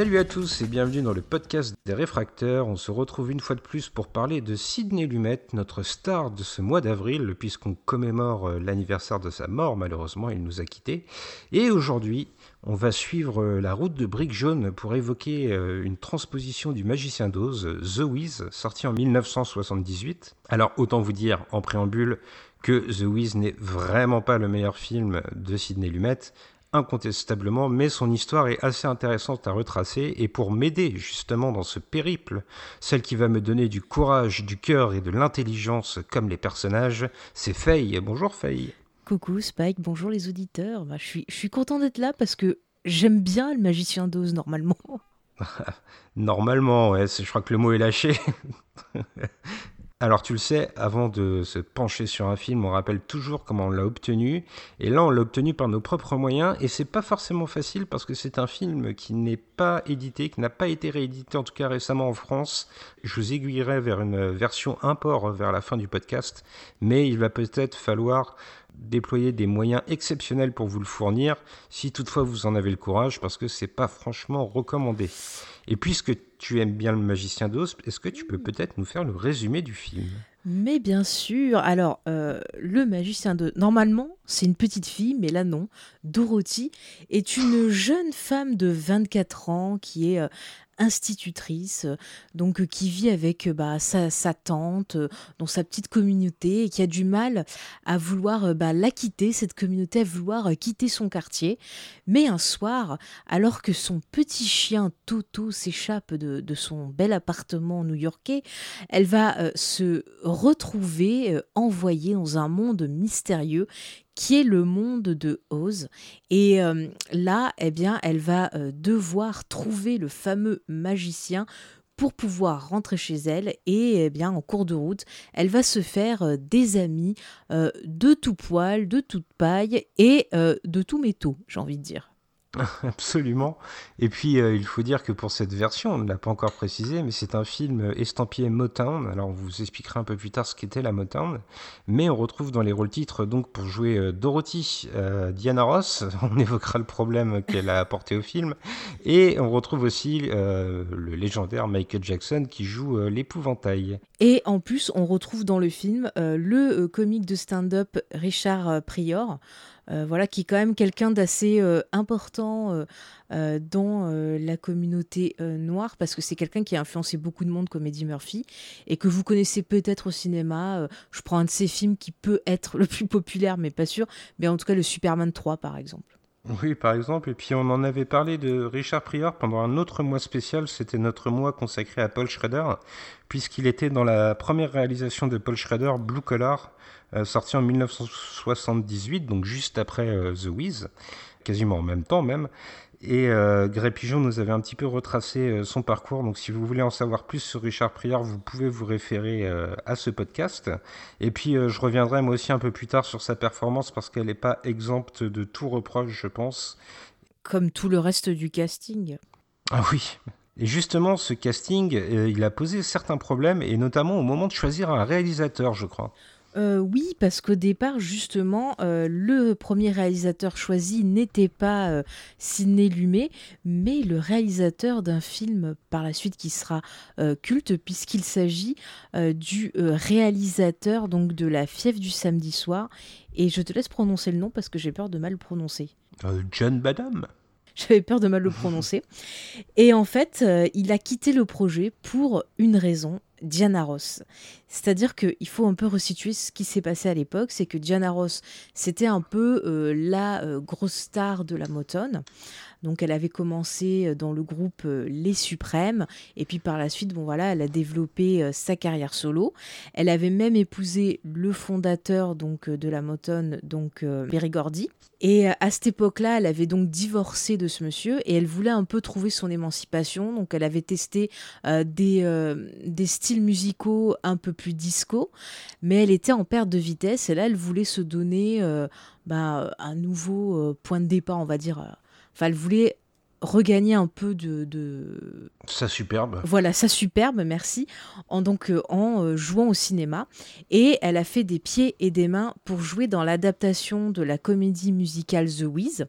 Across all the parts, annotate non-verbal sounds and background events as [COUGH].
Salut à tous et bienvenue dans le podcast des réfracteurs. On se retrouve une fois de plus pour parler de Sidney Lumet, notre star de ce mois d'avril, puisqu'on commémore euh, l'anniversaire de sa mort, malheureusement, il nous a quittés. Et aujourd'hui, on va suivre euh, la route de Brique Jaune pour évoquer euh, une transposition du Magicien d'Oz, The Wiz, sorti en 1978. Alors autant vous dire en préambule que The Wiz n'est vraiment pas le meilleur film de Sidney Lumet, incontestablement, mais son histoire est assez intéressante à retracer, et pour m'aider justement dans ce périple, celle qui va me donner du courage, du cœur et de l'intelligence comme les personnages, c'est Faye. Bonjour Faye. Coucou Spike, bonjour les auditeurs. Bah, je, suis, je suis content d'être là parce que j'aime bien le magicien d'Oz normalement. [LAUGHS] Normalement, ouais, je crois que le mot est lâché. [LAUGHS] Alors tu le sais, avant de se pencher sur un film, on rappelle toujours comment on l'a obtenu. Et là, on l'a obtenu par nos propres moyens. Et c'est pas forcément facile parce que c'est un film qui n'est pas édité, qui n'a pas été réédité en tout cas récemment en France. Je vous aiguillerai vers une version import vers la fin du podcast. Mais il va peut-être falloir déployer des moyens exceptionnels pour vous le fournir, si toutefois vous en avez le courage, parce que c'est pas franchement recommandé. Et puisque tu aimes bien le magicien d'Oz, est-ce que tu peux peut-être nous faire le résumé du film? Mais bien sûr. Alors, euh, le magicien d'Oz, normalement, c'est une petite fille, mais là non. Dorothy est une jeune femme de 24 ans qui est euh, institutrice, donc qui vit avec bah, sa, tante dans sa petite communauté et qui a du mal à vouloir bah, la quitter, cette communauté, à vouloir quitter son quartier. Mais un soir, alors que son petit chien Toto s'échappe de, son bel appartement new-yorkais, elle va euh, se retrouver euh, envoyée dans un monde mystérieux qui est le monde de Oz. Et euh, là, eh bien, elle va euh, devoir trouver le fameux magicien pour pouvoir rentrer chez elle et eh bien en cours de route, elle va se faire euh, des amis de tout poil, de toute paille et de tout métaux, j'ai envie de dire. [LAUGHS] Absolument. Et puis, euh, il faut dire que pour cette version, on ne l'a pas encore précisé, mais c'est un film estampillé Motown. Alors, on vous expliquera un peu plus tard ce qu'était la Motown. Mais on retrouve dans les rôles titres, donc pour jouer euh, Dorothy, euh, Diana Ross. [LAUGHS] On évoquera le problème qu'elle a apporté au film. Et on retrouve aussi le légendaire Michael Jackson qui joue l'épouvantail. Et en plus, on retrouve dans le film le comique de stand-up Richard Prior. Euh, voilà, qui est quand même quelqu'un d'assez euh, important euh, dans la communauté noire, parce que c'est quelqu'un qui a influencé beaucoup de monde comme Eddie Murphy, et que vous connaissez peut-être au cinéma. je prends un de ses films qui peut être le plus populaire, mais pas sûr, mais en tout cas le Superman 3 par exemple. Oui, par exemple, et puis on en avait parlé de Richard Prior pendant un autre mois spécial, c'était notre mois consacré à Paul Schrader, puisqu'il était dans la première réalisation de Paul Schrader, Blue Collar, sorti en 1978, donc juste après euh, The Wiz, quasiment en même temps même. Et euh, Grey Pigeon nous avait un petit peu retracé euh, son parcours. Donc, si vous voulez en savoir plus sur Richard Prior, vous pouvez vous référer à ce podcast. Et puis, je reviendrai moi aussi un peu plus tard sur sa performance parce qu'elle n'est pas exempte de tout reproche, je pense. Comme tout le reste du casting. Ah oui. Et justement, ce casting, il a posé certains problèmes, et notamment au moment de choisir un réalisateur, je crois. Euh, oui, parce qu'au départ, justement, euh, le premier réalisateur choisi n'était pas euh, Sidney Lumet, mais le réalisateur d'un film par la suite qui sera culte, puisqu'il s'agit du réalisateur donc de La fièvre du samedi soir. Et je te laisse prononcer le nom parce que j'ai peur de mal le prononcer. John Badham [LAUGHS] j'avais peur de mal le prononcer. Et en fait, il a quitté le projet pour une raison, Diana Ross. C'est-à-dire qu'il faut un peu resituer ce qui s'est passé à l'époque. C'est que Diana Ross, c'était un peu euh, la euh, grosse star de la Motown. Donc elle avait commencé dans le groupe Les Suprêmes et puis par la suite, bon voilà, elle a développé sa carrière solo. Elle avait même épousé le fondateur donc de la Motown, donc Berry Gordy. Et à cette époque-là, elle avait donc divorcé de ce monsieur et elle voulait un peu trouver son émancipation. Donc elle avait testé des, des styles musicaux un peu plus disco, mais elle était en perte de vitesse et là elle voulait se donner bah, un nouveau point de départ, on va dire. Enfin, elle voulait regagner un peu de, de... sa superbe. Voilà, sa superbe, merci, en donc euh, en euh, jouant au cinéma. Et elle a fait des pieds et des mains pour jouer dans l'adaptation de la comédie musicale The Wiz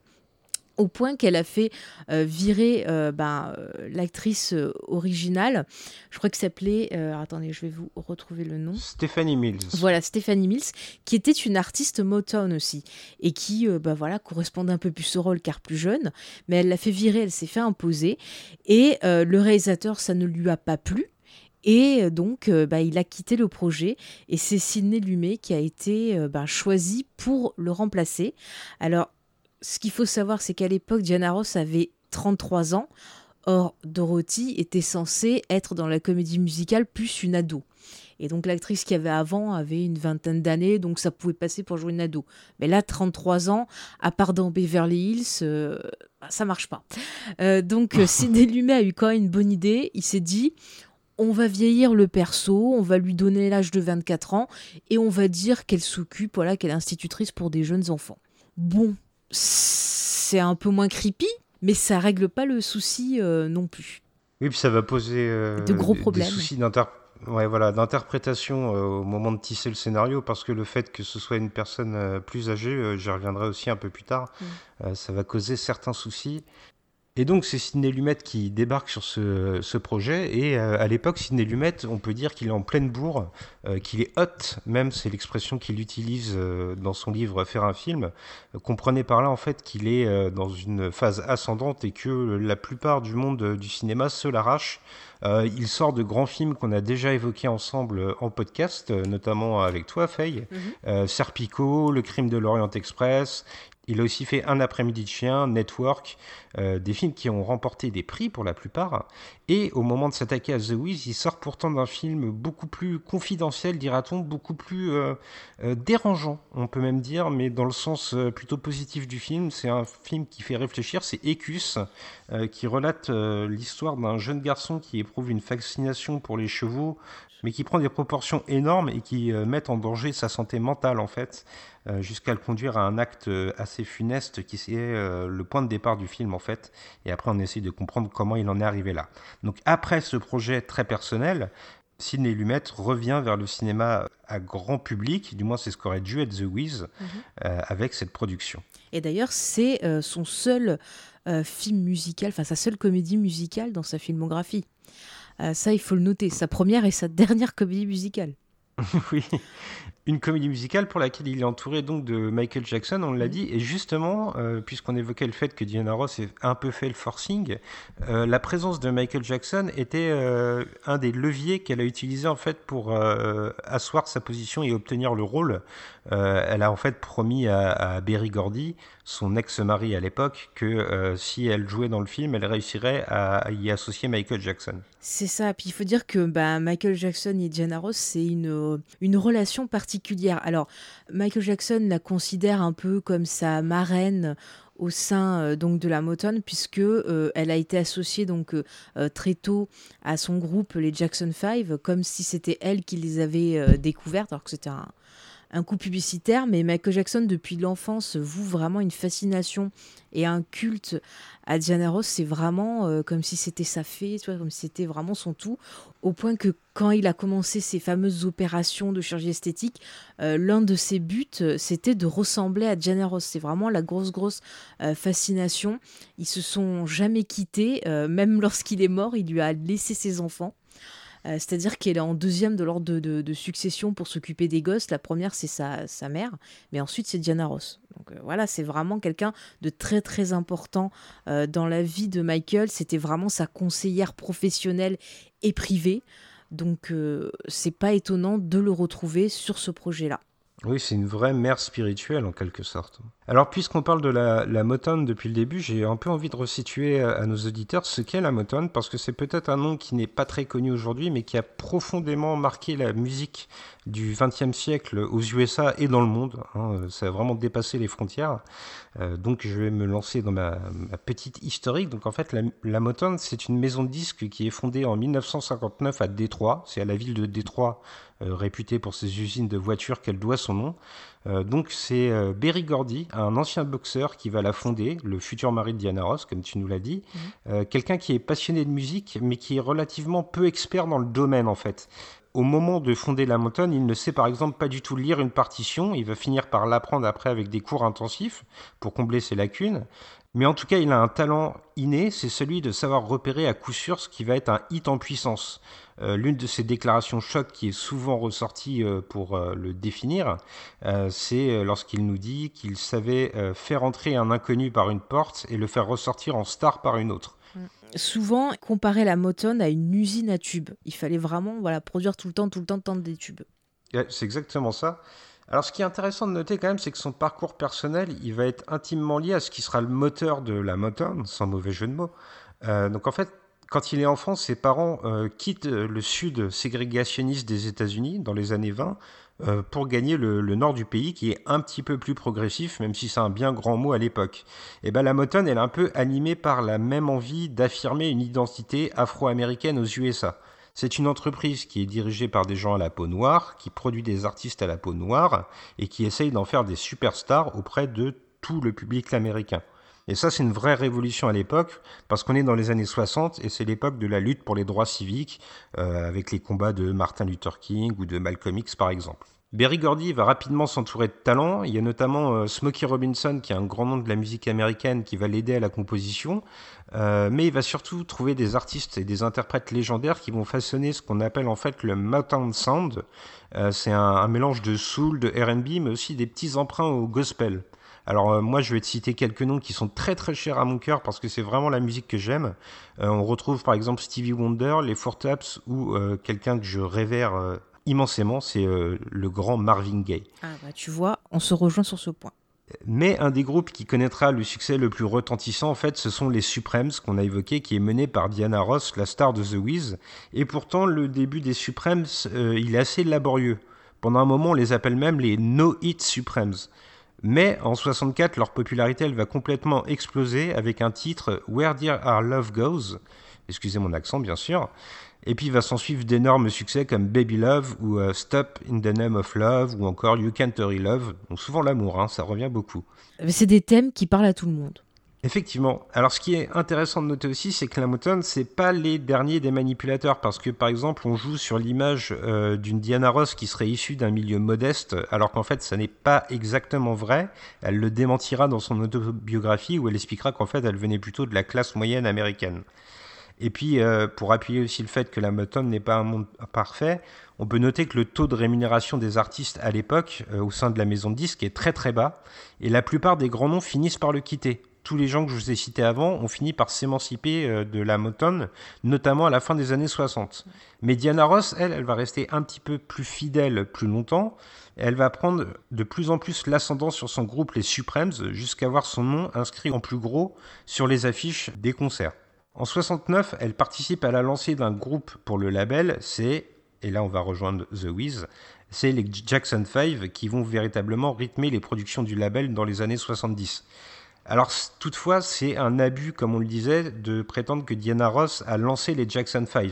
au point qu'elle a fait euh, virer euh, ben, euh, l'actrice originale. Je crois que s'appelait. attendez, je vais vous retrouver le nom. Stephanie Mills. Voilà, Stephanie Mills, qui était une artiste Motown aussi et qui, ben voilà, correspondait un peu plus au rôle car plus jeune. Mais elle l'a fait virer, elle s'est fait imposer et le réalisateur, ça ne lui a pas plu. Et donc, bah, il a quitté le projet et c'est Sidney Lumet qui a été bah, choisi pour le remplacer. Alors, ce qu'il faut savoir, c'est qu'à l'époque, Diana Ross avait 33 ans. Or, Dorothy était censée être dans la comédie musicale plus une ado. Et donc l'actrice qui avait avant avait une vingtaine d'années, donc ça pouvait passer pour jouer une ado. Mais là, 33 ans, à part dans Beverly Hills, euh, bah, ça marche pas. Euh, donc [LAUGHS] Sidney Lumet a eu quand même une bonne idée. Il s'est dit, on va vieillir le perso, on va lui donner l'âge de 24 ans, et on va dire qu'elle s'occupe, voilà, qu'elle est institutrice pour des jeunes enfants. Bon, c'est un peu moins creepy, mais ça règle pas le souci euh, non plus. Oui, puis ça va poser euh, de gros problèmes. Des soucis d'interprétation euh, au moment de tisser le scénario, parce que le fait que ce soit une personne plus âgée, j'y reviendrai aussi un peu plus tard, mm. ça va causer certains soucis. Et donc c'est Sidney Lumet qui débarque sur ce, projet et euh, à l'époque Sidney Lumet on peut dire qu'il est en pleine bourre, euh, qu'il est hot, même c'est l'expression qu'il utilise euh, dans son livre Faire un film. comprenez par là en fait qu'il est dans une phase ascendante et que la plupart du monde du cinéma se l'arrache. il sort de grands films qu'on a déjà évoqués ensemble en podcast, notamment avec toi Faye, mhm. Serpico, Le crime de l'Orient Express, il a aussi fait Un après-midi de chien, Network, euh, des films qui ont remporté des prix pour la plupart. Et au moment de s'attaquer à The Wiz, il sort pourtant d'un film beaucoup plus confidentiel, dira-t-on, beaucoup plus euh, euh, dérangeant, on peut même dire, mais dans le sens plutôt positif du film. C'est un film qui fait réfléchir, c'est Ecus, qui relate l'histoire d'un jeune garçon qui éprouve une fascination pour les chevaux, mais qui prend des proportions énormes et qui met en danger sa santé mentale en fait. Euh, jusqu'à le conduire à un acte euh, assez funeste qui est euh, le point de départ du film en fait. Et après, on essaie de comprendre comment il en est arrivé là. Donc après ce projet très personnel, Sidney Lumet revient vers le cinéma à grand public, du moins c'est ce qu'aurait dû être The Wiz mhm. avec cette production. Et d'ailleurs, c'est son seul film musical, enfin sa seule comédie musicale dans sa filmographie. Ça, il faut le noter, sa première et sa dernière comédie musicale. [LAUGHS] oui, une comédie musicale pour laquelle il est entouré donc de Michael Jackson, on l'a mm. dit, et justement, euh, puisqu'on évoquait le fait que Diana Ross ait un peu fait le forcing, euh, la présence de Michael Jackson était euh, un des leviers qu'elle a utilisé en fait pour asseoir sa position et obtenir le rôle. elle a en fait promis à, à Berry Gordy, son ex-mari à l'époque, que si elle jouait dans le film, elle réussirait à, y associer Michael Jackson. C'est ça, puis il faut dire que bah, Michael Jackson et Diana Ross, c'est une, une relation particulière alors, Michael Jackson la considère un peu comme sa marraine au sein euh, donc de la Motown puisque euh, elle a été associée donc euh, très tôt à son groupe les Jackson 5 comme si c'était elle qui les avait découvertes alors que c'était un, un coup publicitaire, mais Michael Jackson, depuis l'enfance, voue vraiment une fascination et un culte à Diana Ross. C'est vraiment euh, comme si c'était sa fée, tu comme si c'était vraiment son tout, au point que quand il a commencé ses fameuses opérations de chirurgie esthétique, euh, l'un de ses buts, euh, c'était de ressembler à Diana Ross. C'est vraiment la grosse, grosse fascination. Ils se sont jamais quittés, même [LAUGHS] lorsqu'il est mort, il lui a laissé ses enfants. Euh, c'est-à-dire qu'elle est en deuxième de l'ordre de, succession pour s'occuper des gosses. La première, c'est sa, mère, mais ensuite, c'est Diana Ross. Donc euh, voilà, c'est vraiment quelqu'un de très très important euh, dans la vie de Michael. C'était vraiment sa conseillère professionnelle et privée. Donc c'est pas étonnant de le retrouver sur ce projet-là. Oui, c'est une vraie mère spirituelle en quelque sorte. Alors, puisqu'on parle de la, la, Motown depuis le début, j'ai un peu envie de resituer à, nos auditeurs ce qu'est la Motown, parce que c'est peut-être un nom qui n'est pas très connu aujourd'hui, mais qui a profondément marqué la musique du XXe siècle aux USA et dans le monde. Hein. ça a vraiment dépassé les frontières. Euh, donc, je vais me lancer dans ma, petite historique. Donc, en fait, la, la Motown, c'est une maison de disques qui est fondée en 1959 à Détroit. C'est à la ville de Détroit réputée pour ses usines de voitures qu'elle doit son nom. Euh, donc c'est euh, Berry Gordy, un ancien boxeur qui va la fonder, le futur mari de Diana Ross, comme tu nous l'as dit. Mhm. Quelqu'un qui est passionné de musique, mais qui est relativement peu expert dans le domaine en fait au moment de fonder la Motown, il ne sait par exemple pas du tout lire une partition. Il va finir par l'apprendre après avec des cours intensifs pour combler ses lacunes. Mais en tout cas, il a un talent inné, c'est celui de savoir repérer à coup sûr ce qui va être un hit en puissance. Euh, l'une de ses déclarations choc qui est souvent ressortie euh, pour euh, le définir, c'est lorsqu'il nous dit qu'il savait faire entrer un inconnu par une porte et le faire ressortir en star par une autre. Mm. Souvent, comparer la Motown à une usine à tubes. Il fallait vraiment voilà, produire tout le temps, tout le temps, tant des tubes. c'est exactement ça. Alors, ce qui est intéressant de noter quand même, c'est que son parcours personnel, il va être intimement lié à ce qui sera le moteur de la Motown, sans mauvais jeu de mots. donc, en fait, quand il est enfant, ses parents euh, quittent le sud ségrégationniste des États-Unis dans les années 20 euh, pour gagner le, nord du pays qui est un petit peu plus progressif, même si c'est un bien grand mot à l'époque. Et ben la Motown, elle est un peu animée par la même envie d'affirmer une identité afro-américaine aux USA. C'est une entreprise qui est dirigée par des gens à la peau noire, qui produit des artistes à la peau noire et qui essaye d'en faire des superstars auprès de tout le public américain. Et ça, c'est une vraie révolution à l'époque, parce qu'on est dans les années 60 et c'est l'époque de la lutte pour les droits civiques, euh, avec les combats de Martin Luther King ou de Malcolm X par exemple. Berry Gordy va rapidement s'entourer de talents. Il y a notamment euh, Smokey Robinson, qui est un grand nom de la musique américaine, qui va l'aider à la composition. Euh, mais il va surtout trouver des artistes et des interprètes légendaires qui vont façonner ce qu'on appelle en fait le Motown Sound. c'est un, mélange de soul, de R&B, mais aussi des petits emprunts au gospel. Alors euh, moi je vais te citer quelques noms qui sont très très chers à mon cœur parce que c'est vraiment la musique que j'aime. Euh, on retrouve par exemple Stevie Wonder, les Four Taps ou euh, quelqu'un que je révère immensément, c'est le grand Marvin Gaye. Ah bah tu vois, on se rejoint sur ce point. Mais un des groupes qui connaîtra le succès le plus retentissant, en fait, ce sont les Supremes qu'on a évoqué, qui est mené par Diana Ross, la star de The Wiz. Et pourtant, le début des Supremes, il est assez laborieux. Pendant un moment, on les appelle même les No Hit Supremes. Mais en 64, leur popularité elle va complètement exploser avec un titre Where Dear Our Love Goes, excusez mon accent bien sûr, et puis il va s'en suivre d'énormes succès comme Baby Love ou euh, Stop in the Name of Love ou encore You Can't Hurry Love, donc souvent l'amour, hein, ça revient beaucoup. C'est des thèmes qui parlent à tout le monde. Effectivement. Alors, ce qui est intéressant de noter aussi, c'est que la Motown, c'est pas les derniers des manipulateurs, parce que par exemple, on joue sur l'image euh, d'une Diana Ross qui serait issue d'un milieu modeste, alors qu'en fait, ça n'est pas exactement vrai. Elle le démentira dans son autobiographie, où elle expliquera qu'en fait, elle venait plutôt de la classe moyenne américaine. Et puis, euh, pour appuyer aussi le fait que la Motown n'est pas un monde parfait, on peut noter que le taux de rémunération des artistes à l'époque, euh, au sein de la maison de disques, est très très bas, et la plupart des grands noms finissent par le quitter tous les gens que je vous ai cités avant ont fini par s'émanciper euh, de la Motown, notamment à la fin des années 60. Mais Diana Ross, elle, elle va rester un petit peu plus fidèle plus longtemps. Elle va prendre de plus en plus l'ascendant sur son groupe Les Supremes, jusqu'à voir son nom inscrit en plus gros sur les affiches des concerts. En 69, elle participe à la lancée d'un groupe pour le label, c'est, et là on va rejoindre The Wiz, c'est les Jackson 5 qui vont véritablement rythmer les productions du label dans les années 70. Alors toutefois, c'est un abus, comme on le disait, de prétendre que Diana Ross a lancé les Jackson 5.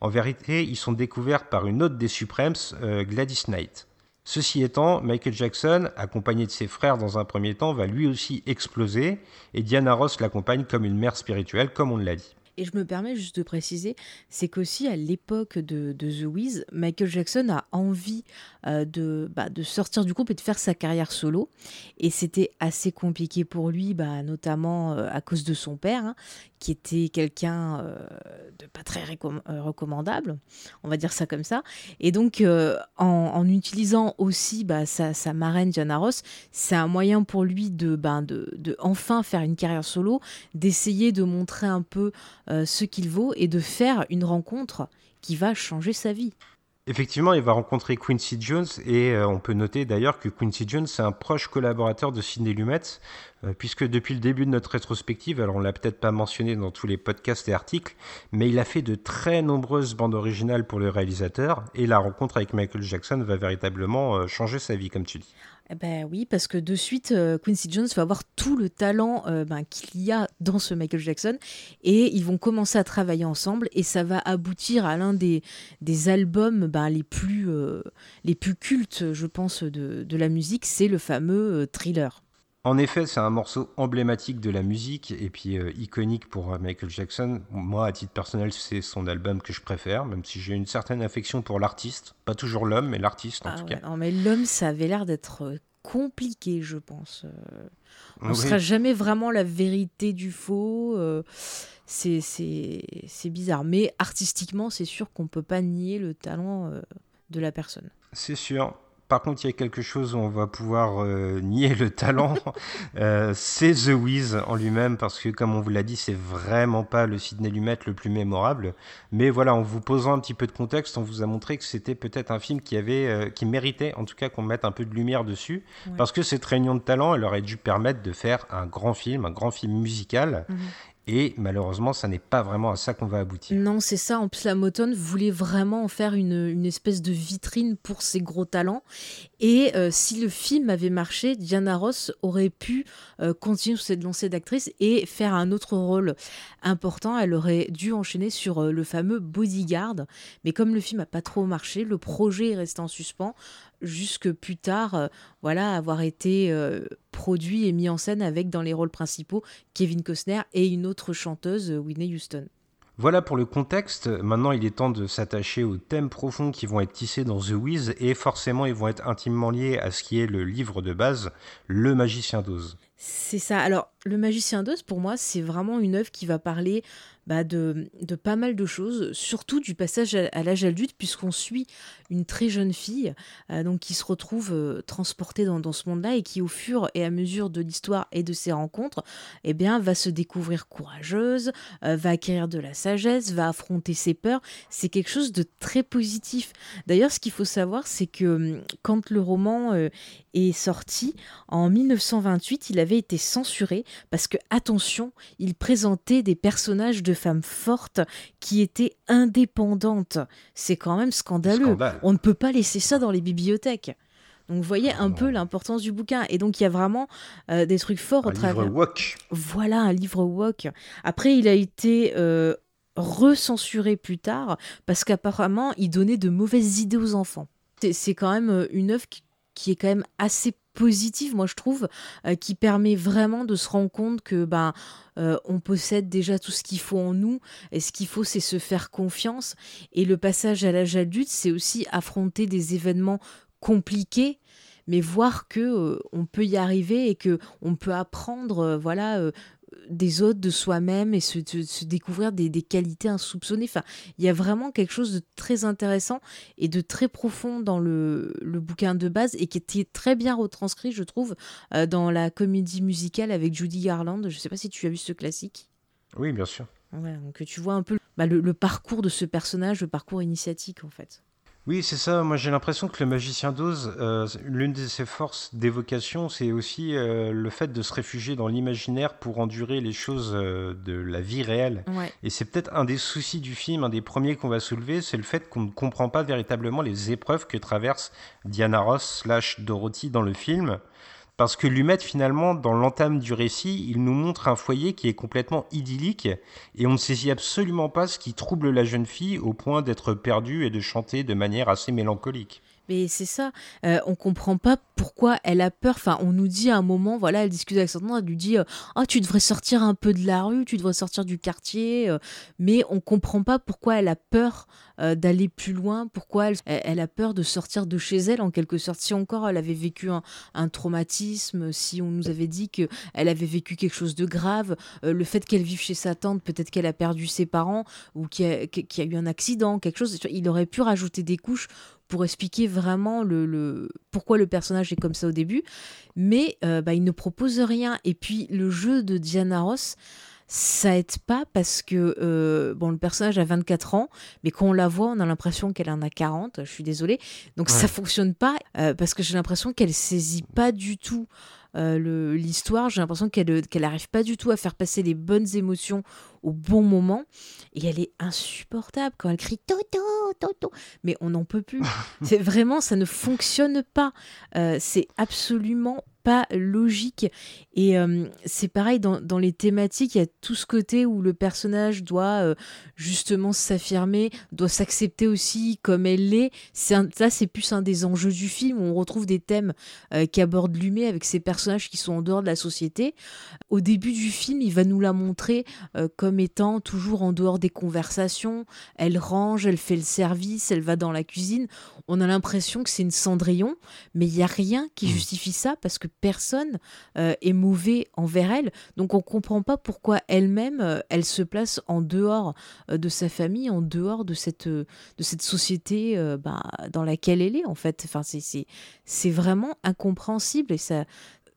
En vérité, ils sont découverts par une autre des Supremes, euh, Gladys Knight. Ceci étant, Michael Jackson, accompagné de ses frères dans un premier temps, va lui aussi exploser, et Diana Ross l'accompagne comme une mère spirituelle, comme on l'a dit. Et je me permets juste de préciser, c'est qu'aussi à l'époque de, The Wiz, Michael Jackson a envie euh, de, bah, de sortir du groupe et de faire sa carrière solo. Et c'était assez compliqué pour lui, bah, notamment euh, à cause de son père, hein, qui était quelqu'un euh, de pas très recommandable, on va dire ça comme ça. Et donc, en, utilisant aussi bah, sa, marraine Diana Ross, c'est un moyen pour lui de, de, de, enfin faire une carrière solo, d'essayer de montrer un peu ce qu'il vaut et de faire une rencontre qui va changer sa vie. Effectivement, il va rencontrer Quincy Jones et euh, on peut noter d'ailleurs que Quincy Jones est un proche collaborateur de Sidney Lumet, euh, puisque depuis le début de notre rétrospective, alors on l'a peut-être pas mentionné dans tous les podcasts et articles, mais il a fait de très nombreuses bandes originales pour le réalisateur et la rencontre avec Michael Jackson va véritablement euh, changer sa vie, comme tu dis. Eh ben oui, parce que de suite, euh, Quincy Jones va avoir tout le talent euh, ben, qu'il y a dans ce Michael Jackson et ils vont commencer à travailler ensemble et ça va aboutir à l'un des, des albums ben, les, plus, euh, les plus cultes, je pense, de, de la musique, c'est le fameux Thriller. En effet, c'est un morceau emblématique de la musique et puis euh, iconique pour euh, Michael Jackson. Moi, à titre personnel, c'est son album que je préfère, même si j'ai une certaine affection pour l'artiste. Pas toujours l'homme, mais l'artiste en Ah tout ouais, cas. non, mais l'homme, ça avait l'air d'être euh, compliqué, je pense. Euh, On ne Oui. saura jamais vraiment la vérité du faux. c'est- bizarre. Mais artistiquement, c'est sûr qu'on peut pas nier le talent de la personne. C'est sûr. Par contre, il y a quelque chose où on va pouvoir euh, [LAUGHS] nier le talent, Euh, c'est The Wiz en lui-même, parce que comme on vous l'a dit, c'est vraiment pas le Sidney Lumet le plus mémorable. Mais voilà, en vous posant un petit peu de contexte, on vous a montré que c'était peut-être un film qui avait, euh, qui méritait, en tout cas, qu'on mette un peu de lumière dessus, Ouais. parce que cette réunion de talent, elle aurait dû permettre de faire un grand film, un grand film musical. Mhm. Et malheureusement, ça n'est pas vraiment à ça qu'on va aboutir. Non, c'est ça. En plus, la Motown voulait vraiment en faire une, une espèce de vitrine pour ses gros talents. Et euh, si le film avait marché, Diana Ross aurait pu euh, continuer sur cette lancée d'actrice et faire un autre rôle important. Elle aurait dû enchaîner sur euh, le fameux Bodyguard. Mais comme le film n'a pas trop marché, le projet est resté en suspens jusque plus tard, euh, voilà, avoir été euh, produit et mis en scène avec dans les rôles principaux Kevin Costner et une autre chanteuse, euh, Whitney Houston. Voilà pour le contexte. Maintenant, il est temps de s'attacher aux thèmes profonds qui vont être tissés dans The Wiz et forcément, ils vont être intimement liés à ce qui est le livre de base, Le Magicien d'Oz. C'est ça. Alors, Le Magicien d'Oz, pour moi, c'est vraiment une œuvre qui va parler bah, de, pas mal de choses, surtout du passage à, l'âge adulte, puisqu'on suit une très jeune fille euh, donc, qui se retrouve euh, transportée dans, ce monde-là et qui, au fur et à mesure de l'histoire et de ses rencontres, eh bien, va se découvrir courageuse, euh, va acquérir de la sagesse, va affronter ses peurs. C'est quelque chose de très positif. D'ailleurs, ce qu'il faut savoir, c'est que hum, quand le roman est sorti, en 1928, il avait été censuré parce que, attention, il présentait des personnages de femmes fortes qui étaient indépendantes. C'est quand même scandaleux. Scandale. On ne peut pas laisser ça dans les bibliothèques. Donc, vous voyez un peu l'importance du bouquin. Et donc, il y a vraiment euh, des trucs forts Un au livre travers. wok. Voilà, un livre woke. Après, il a été euh, recensuré plus tard parce qu'apparemment, il donnait de mauvaises idées aux enfants. C'est- C'est quand même euh, une œuvre qui, qui est quand même assez positive, moi je trouve, euh, qui permet vraiment de se rendre compte que ben euh, on possède déjà tout ce qu'il faut en nous et ce qu'il faut c'est se faire confiance. Et le passage à l'âge adulte c'est aussi affronter des événements compliqués mais voir que euh, on peut y arriver et que on peut apprendre voilà des autres de soi-même et se, se- se découvrir des, des qualités insoupçonnées. Enfin il y a vraiment quelque chose de très intéressant et de très profond dans le, le bouquin de base et qui était très bien retranscrit je trouve euh, dans la comédie musicale avec Judy Garland. Je sais pas si tu as vu ce classique. Oui, bien sûr. voilà, donc tu vois un peu bah, le, le parcours de ce personnage le parcours initiatique en fait Oui, c'est ça. Moi, j'ai l'impression que le magicien d'Oz, euh, l'une de ses forces d'évocation, c'est aussi euh, le fait de se réfugier dans l'imaginaire pour endurer les choses euh, de la vie réelle. ouais Et c'est peut-être un des soucis du film, un des premiers qu'on va soulever, c'est le fait qu'on ne comprend pas véritablement les épreuves que traverse Diana Ross slash Dorothy dans le film. Parce que Lumet, finalement, dans l'entame du récit, il nous montre un foyer qui est complètement idyllique et on ne saisit absolument pas ce qui trouble la jeune fille au point d'être perdue et de chanter de manière assez mélancolique. Mais c'est ça, euh, on comprend pas pourquoi elle a peur. Enfin, on nous dit à un moment, voilà, elle discute avec son elle lui dit euh, Ah, tu devrais sortir un peu de la rue, tu devrais sortir du quartier. euh, mais on comprend pas pourquoi elle a peur euh, d'aller plus loin, pourquoi elle, a peur de sortir de chez elle, en quelque sorte. Si encore elle avait vécu un, un traumatisme, si on nous avait dit qu'elle avait vécu quelque chose de grave, euh, le fait qu'elle vive chez sa tante, peut-être qu'elle a perdu ses parents ou qu'il y, a- eu un accident, quelque chose, il aurait pu rajouter des couches pour expliquer vraiment le, le- pourquoi le personnage est comme ça au début, mais euh, bah, il ne propose rien. Et puis le jeu de Diana Ross, ça aide pas parce que euh, bon le personnage a 24 ans mais quand on la voit on a l'impression qu'elle en a 40 je suis désolée. Donc ça fonctionne pas euh, parce que j'ai l'impression qu'elle saisit pas du tout euh, l'histoire. J'ai l'impression qu'elle qu'elle arrive pas du tout à faire passer les bonnes émotions au bon moment. Et elle est insupportable quand elle crie Toto Toto. Mais on n'en peut plus. [LAUGHS] C'est vraiment ça ne fonctionne pas. C'est absolument pas logique. Et euh, c'est pareil dans, dans, les thématiques, il y a tout ce côté où le personnage doit euh, justement s'affirmer, doit s'accepter aussi comme elle l'est. Ça, c'est plus un des enjeux du film où on retrouve des thèmes euh, qui abordent l'humain avec ces personnages qui sont en dehors de la société. Au début du film, il va nous la montrer comme étant toujours en dehors des conversations. Elle range, elle fait le service, elle va dans la cuisine. On a l'impression que c'est une Cendrillon, mais il n'y a rien qui mmh. justifie ça parce que personne euh, est mauvais envers elle. Donc on comprend pas pourquoi elle-même, euh, elle se place en dehors euh, de sa famille, en dehors de cette, de cette société bah, dans laquelle elle est, en fait. Enfin, c'est vraiment incompréhensible et ça,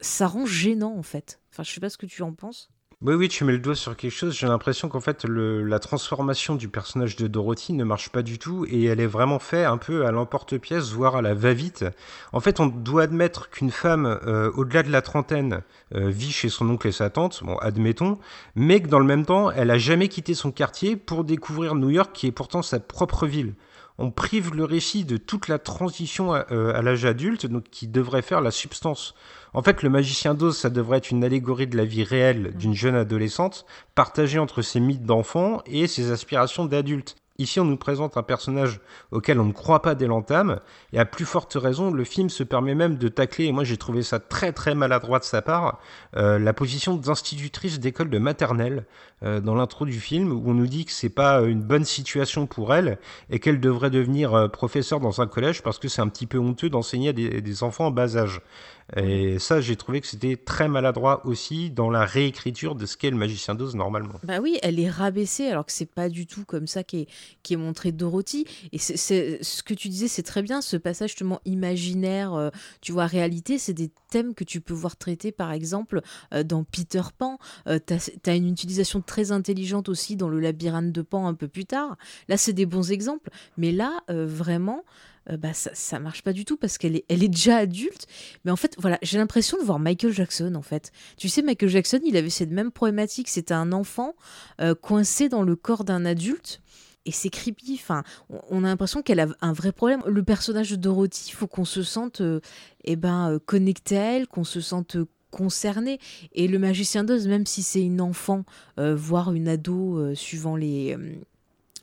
ça rend gênant, en fait. Enfin, je sais pas ce que tu en penses. Oui, oui, tu mets le doigt sur quelque chose. J'ai l'impression qu'en fait, la transformation du personnage de Dorothy ne marche pas du tout et elle est vraiment faite un peu à l'emporte-pièce, voire à la va-vite. En fait, on doit admettre qu'une femme, euh, au-delà de la trentaine, euh, vit chez son oncle et sa tante, bon, admettons, mais que dans le même temps, elle a jamais quitté son quartier pour découvrir New York, qui est pourtant sa propre ville on prive le récit de toute la transition à, euh, l'âge adulte, donc qui devrait faire la substance. En fait, le magicien d'Oz, ça devrait être une allégorie de la vie réelle d'une jeune adolescente, partagée entre ses mythes d'enfant et ses aspirations d'adulte. Ici, on nous présente un personnage auquel on ne croit pas dès l'entame, et à plus forte raison, le film se permet même de tacler, et moi j'ai trouvé ça très très maladroit de sa part, euh, la position d'institutrice d'école de maternelle euh, dans l'intro du film, où on nous dit que c'est pas une bonne situation pour elle, et qu'elle devrait devenir euh, professeure dans un collège parce que c'est un petit peu honteux d'enseigner à des enfants en bas âge. Et ça, j'ai trouvé que c'était très maladroit aussi dans la réécriture de ce qu'est le magicien d'Oz normalement. Bah oui, elle est rabaissée alors que c'est pas du tout comme ça qu'est qui est montré Dorothy. Et c'est ce que tu disais, c'est très bien ce passage justement imaginaire, euh, tu vois, réalité, c'est des thèmes que tu peux voir traiter par exemple euh, dans Peter Pan. Euh, tu as, une utilisation très intelligente aussi dans le labyrinthe de Pan un peu plus tard. Là, c'est des bons exemples. Mais là, vraiment, euh, bah, ça, ça marche pas du tout parce qu'elle est, elle est déjà adulte. Mais en fait, voilà, j'ai l'impression de voir Michael Jackson, en fait. Tu sais, Michael Jackson, il avait cette même problématique. C'était un enfant euh, coincé dans le corps d'un adulte. Et c'est creepy. Enfin, on a l'impression qu'elle a un vrai problème. Le personnage de Dorothy, il faut qu'on se sente euh, eh ben, connecté à elle, qu'on se sente concerné. Et le magicien d'Oz, même si c'est une enfant, voire une ado, suivant les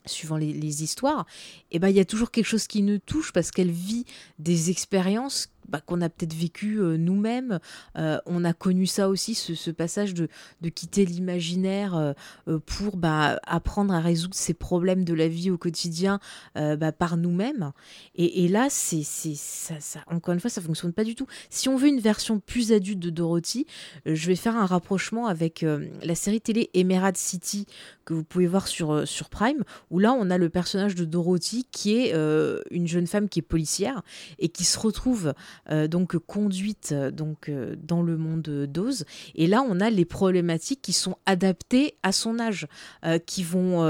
suivant les, histoires, et eh ben il y a toujours quelque chose qui nous touche parce qu'elle vit des expériences bah, qu'on a peut-être vécu euh, nous-mêmes. Euh, on a connu ça aussi, ce, passage de, quitter l'imaginaire euh, pour bah, apprendre à résoudre ces problèmes de la vie au quotidien bah, par nous-mêmes. Et, là, c'est, ça, encore une fois, ça fonctionne pas du tout. Si on veut une version plus adulte de Dorothy, je vais faire un rapprochement avec la série télé Emerald City que vous pouvez voir sur, sur Prime, où là, on a le personnage de Dorothy qui est une jeune femme qui est policière et qui se retrouve donc conduite euh, donc euh, dans le monde d'Oz. Et là, on a les problématiques qui sont adaptées à son âge, qui vont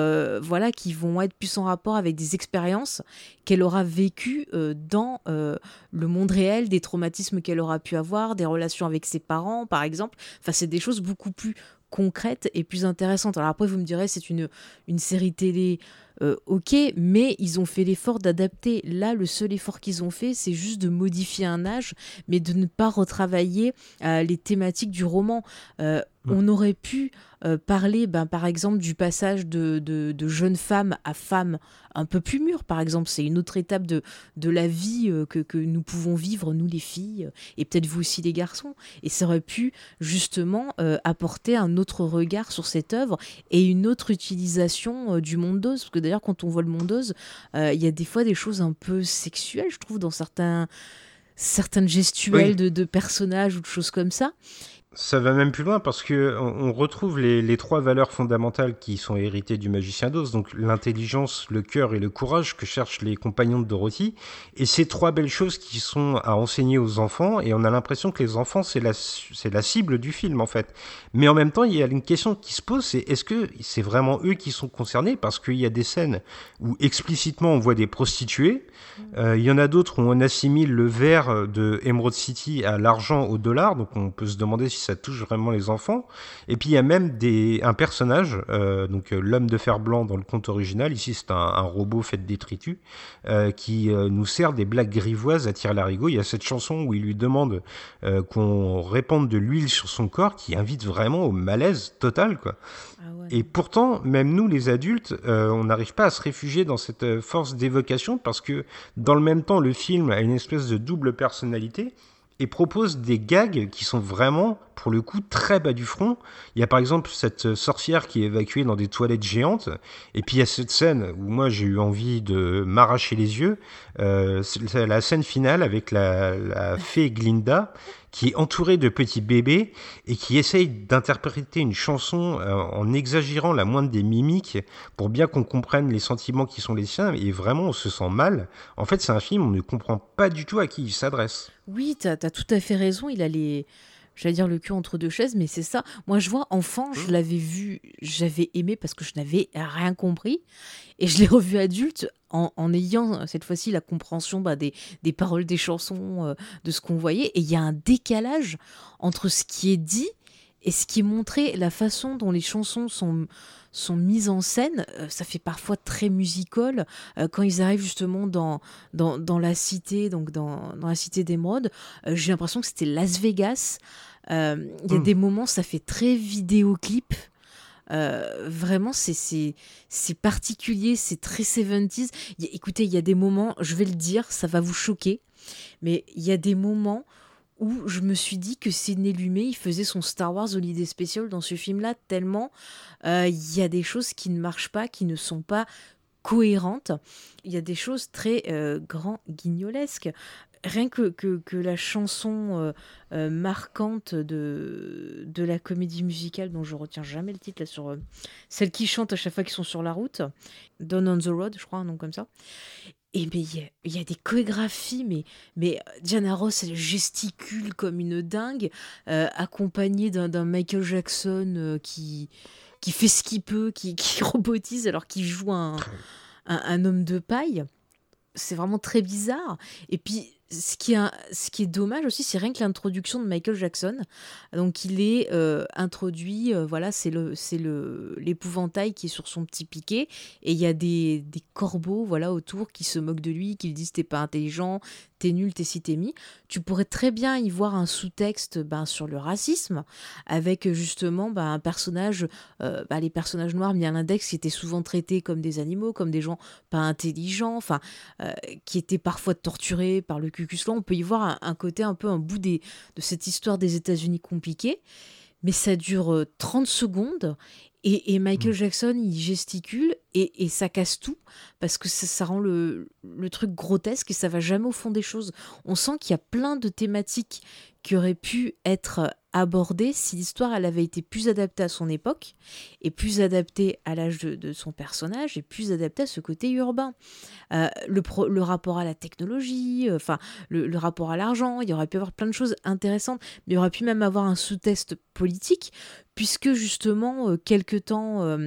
voilà, qui vont être plus en rapport avec des expériences qu'elle aura vécues dans le monde réel, des traumatismes qu'elle aura pu avoir, des relations avec ses parents, par exemple. Enfin, c'est des choses beaucoup plus concrètes et plus intéressantes. Alors après, vous me direz, c'est une, une série télé euh, ok, mais ils ont fait l'effort d'adapter. Là, le seul effort qu'ils ont fait, c'est juste de modifier un âge, mais de ne pas retravailler euh, les thématiques du roman. Euh, on aurait pu euh, parler, ben, par exemple, du passage de, de, jeune femme à femme un peu plus mûre, par exemple. C'est une autre étape de, de la vie euh, que, que, nous pouvons vivre, nous les filles, et peut-être vous aussi les garçons. Et ça aurait pu justement euh, apporter un autre regard sur cette œuvre et une autre utilisation du monde d'ose. Parce que d'ailleurs, quand on voit le monde d'ose, il y a des fois des choses un peu sexuelles, je trouve, dans certains certaines gestuelles de, de, personnages ou de choses comme ça. Ça va même plus loin parce que on retrouve les, trois valeurs fondamentales qui sont héritées du magicien d'Oz, donc l'intelligence, le cœur et le courage que cherchent les compagnons de Dorothy. Et ces trois belles choses qui sont à enseigner aux enfants, et on a l'impression que les enfants c'est la c'est la cible du film en fait. Mais en même temps, il y a une question qui se pose, c'est est-ce que c'est vraiment eux qui sont concernés? Parce qu'il y a des scènes où explicitement on voit des prostituées, euh, il y en a d'autres où on assimile le verre de Emerald City à l'argent au dollar, donc on peut se demander si ça touche vraiment les enfants. Et puis il y a même des, un personnage, euh, donc euh, l'homme de fer blanc dans le conte original, ici c'est un, robot fait de détritus, euh, qui nous sert des blagues grivoises à tirer larigot. Il y a cette chanson où il lui demande qu'on répande de l'huile sur son corps, qui invite vraiment au malaise total. Quoi. Ah Et pourtant, même nous les adultes, on n'arrive pas à se réfugier dans cette force d'évocation parce que dans le même temps, le film a une espèce de double personnalité et propose des gags qui sont vraiment, pour le coup, très bas du front. Il y a par exemple cette sorcière qui est évacuée dans des toilettes géantes, et puis il y a cette scène où moi j'ai eu envie de m'arracher les yeux. Euh, la scène finale avec la, la fée Glinda qui est entouré de petits bébés et qui essaye d'interpréter une chanson euh, en exagérant la moindre des mimiques pour bien qu'on comprenne les sentiments qui sont les siens et vraiment on se sent mal. En fait, c'est un film, on ne comprend pas du tout à qui il s'adresse. Oui, tu as, tout à fait raison, il a les j'allais dire le cul entre deux chaises, mais c'est ça. Moi, je vois, enfant, je mmh. l'avais vu, j'avais aimé parce que je n'avais rien compris. Et je l'ai [LAUGHS] revu adulte en, ayant cette fois-ci la compréhension bah, des, paroles des chansons, euh, de ce qu'on voyait. Et il y a un décalage entre ce qui est dit et ce qui est montré, la façon dont les chansons sont, sont mises en scène. Euh, ça fait parfois très musical. Euh, quand ils arrivent justement dans, dans, la cité, donc dans, la cité d'émeraude, j'ai l'impression que c'était Las Vegas. Il y a hmm. des moments, ça fait très vidéoclip. Euh, vraiment, c'est particulier, c'est très 70s. écoutez, il y a des moments, je vais le dire, ça va vous choquer, mais il y a des moments où je me suis dit que Sidney Lumet, il faisait son Star Wars Holiday Special dans ce film-là, tellement euh, il y a des choses qui ne marchent pas, qui ne sont pas cohérentes. Il y a des choses très euh, grand guignolesques rien que, que, la chanson euh, marquante de, de la comédie musicale, dont je retiens jamais le titre, là, sur celle qui chante à chaque fois qu'ils sont sur la route, Down on the Road, je crois, un nom comme ça. Et mais il y, a des chorégraphies, mais, mais Diana Ross, elle gesticule comme une dingue, accompagnée d'un Michael Jackson qui, qui fait ce qu'il peut, [LAUGHS] qui, robotise alors qu'il joue un, un, un homme de paille. C'est vraiment très bizarre. Et puis, ce qui, est, dommage aussi, c'est rien que l'introduction de Michael Jackson. Donc, il est euh, introduit, euh, voilà, c'est le, c'est le, l'épouvantail qui est sur son petit piquet, et il y a des, des, corbeaux, voilà, autour qui se moquent de lui, qui lui disent t'es pas intelligent, t'es nul, t'es si t'es mis. Tu pourrais très bien y voir un sous-texte ben, sur le racisme, avec justement ben, un personnage, euh, ben, les personnages noirs mis à l'index qui étaient souvent traités comme des animaux, comme des gens pas intelligents, enfin, qui étaient parfois torturés par le cul on peut y voir un, côté un peu un bout des, de cette histoire des États-Unis compliquée. Mais ça dure 30 euh, secondes et, Michael mm. Jackson, il gesticule et, ça casse tout parce que ça, rend le, truc grotesque et ça va jamais au fond des choses. On sent qu'il y a plein de thématiques qui auraient pu être abordée si l'histoire elle avait été plus adaptée à son époque et plus adaptée à l'âge de, son personnage et plus adaptée à ce côté urbain. Euh, le, rapport à la technologie, euh, enfin le, rapport à l'argent, il y aurait pu avoir plein de choses intéressantes, mais il y aurait pu même avoir un sous-test politique puisque justement euh, quelque temps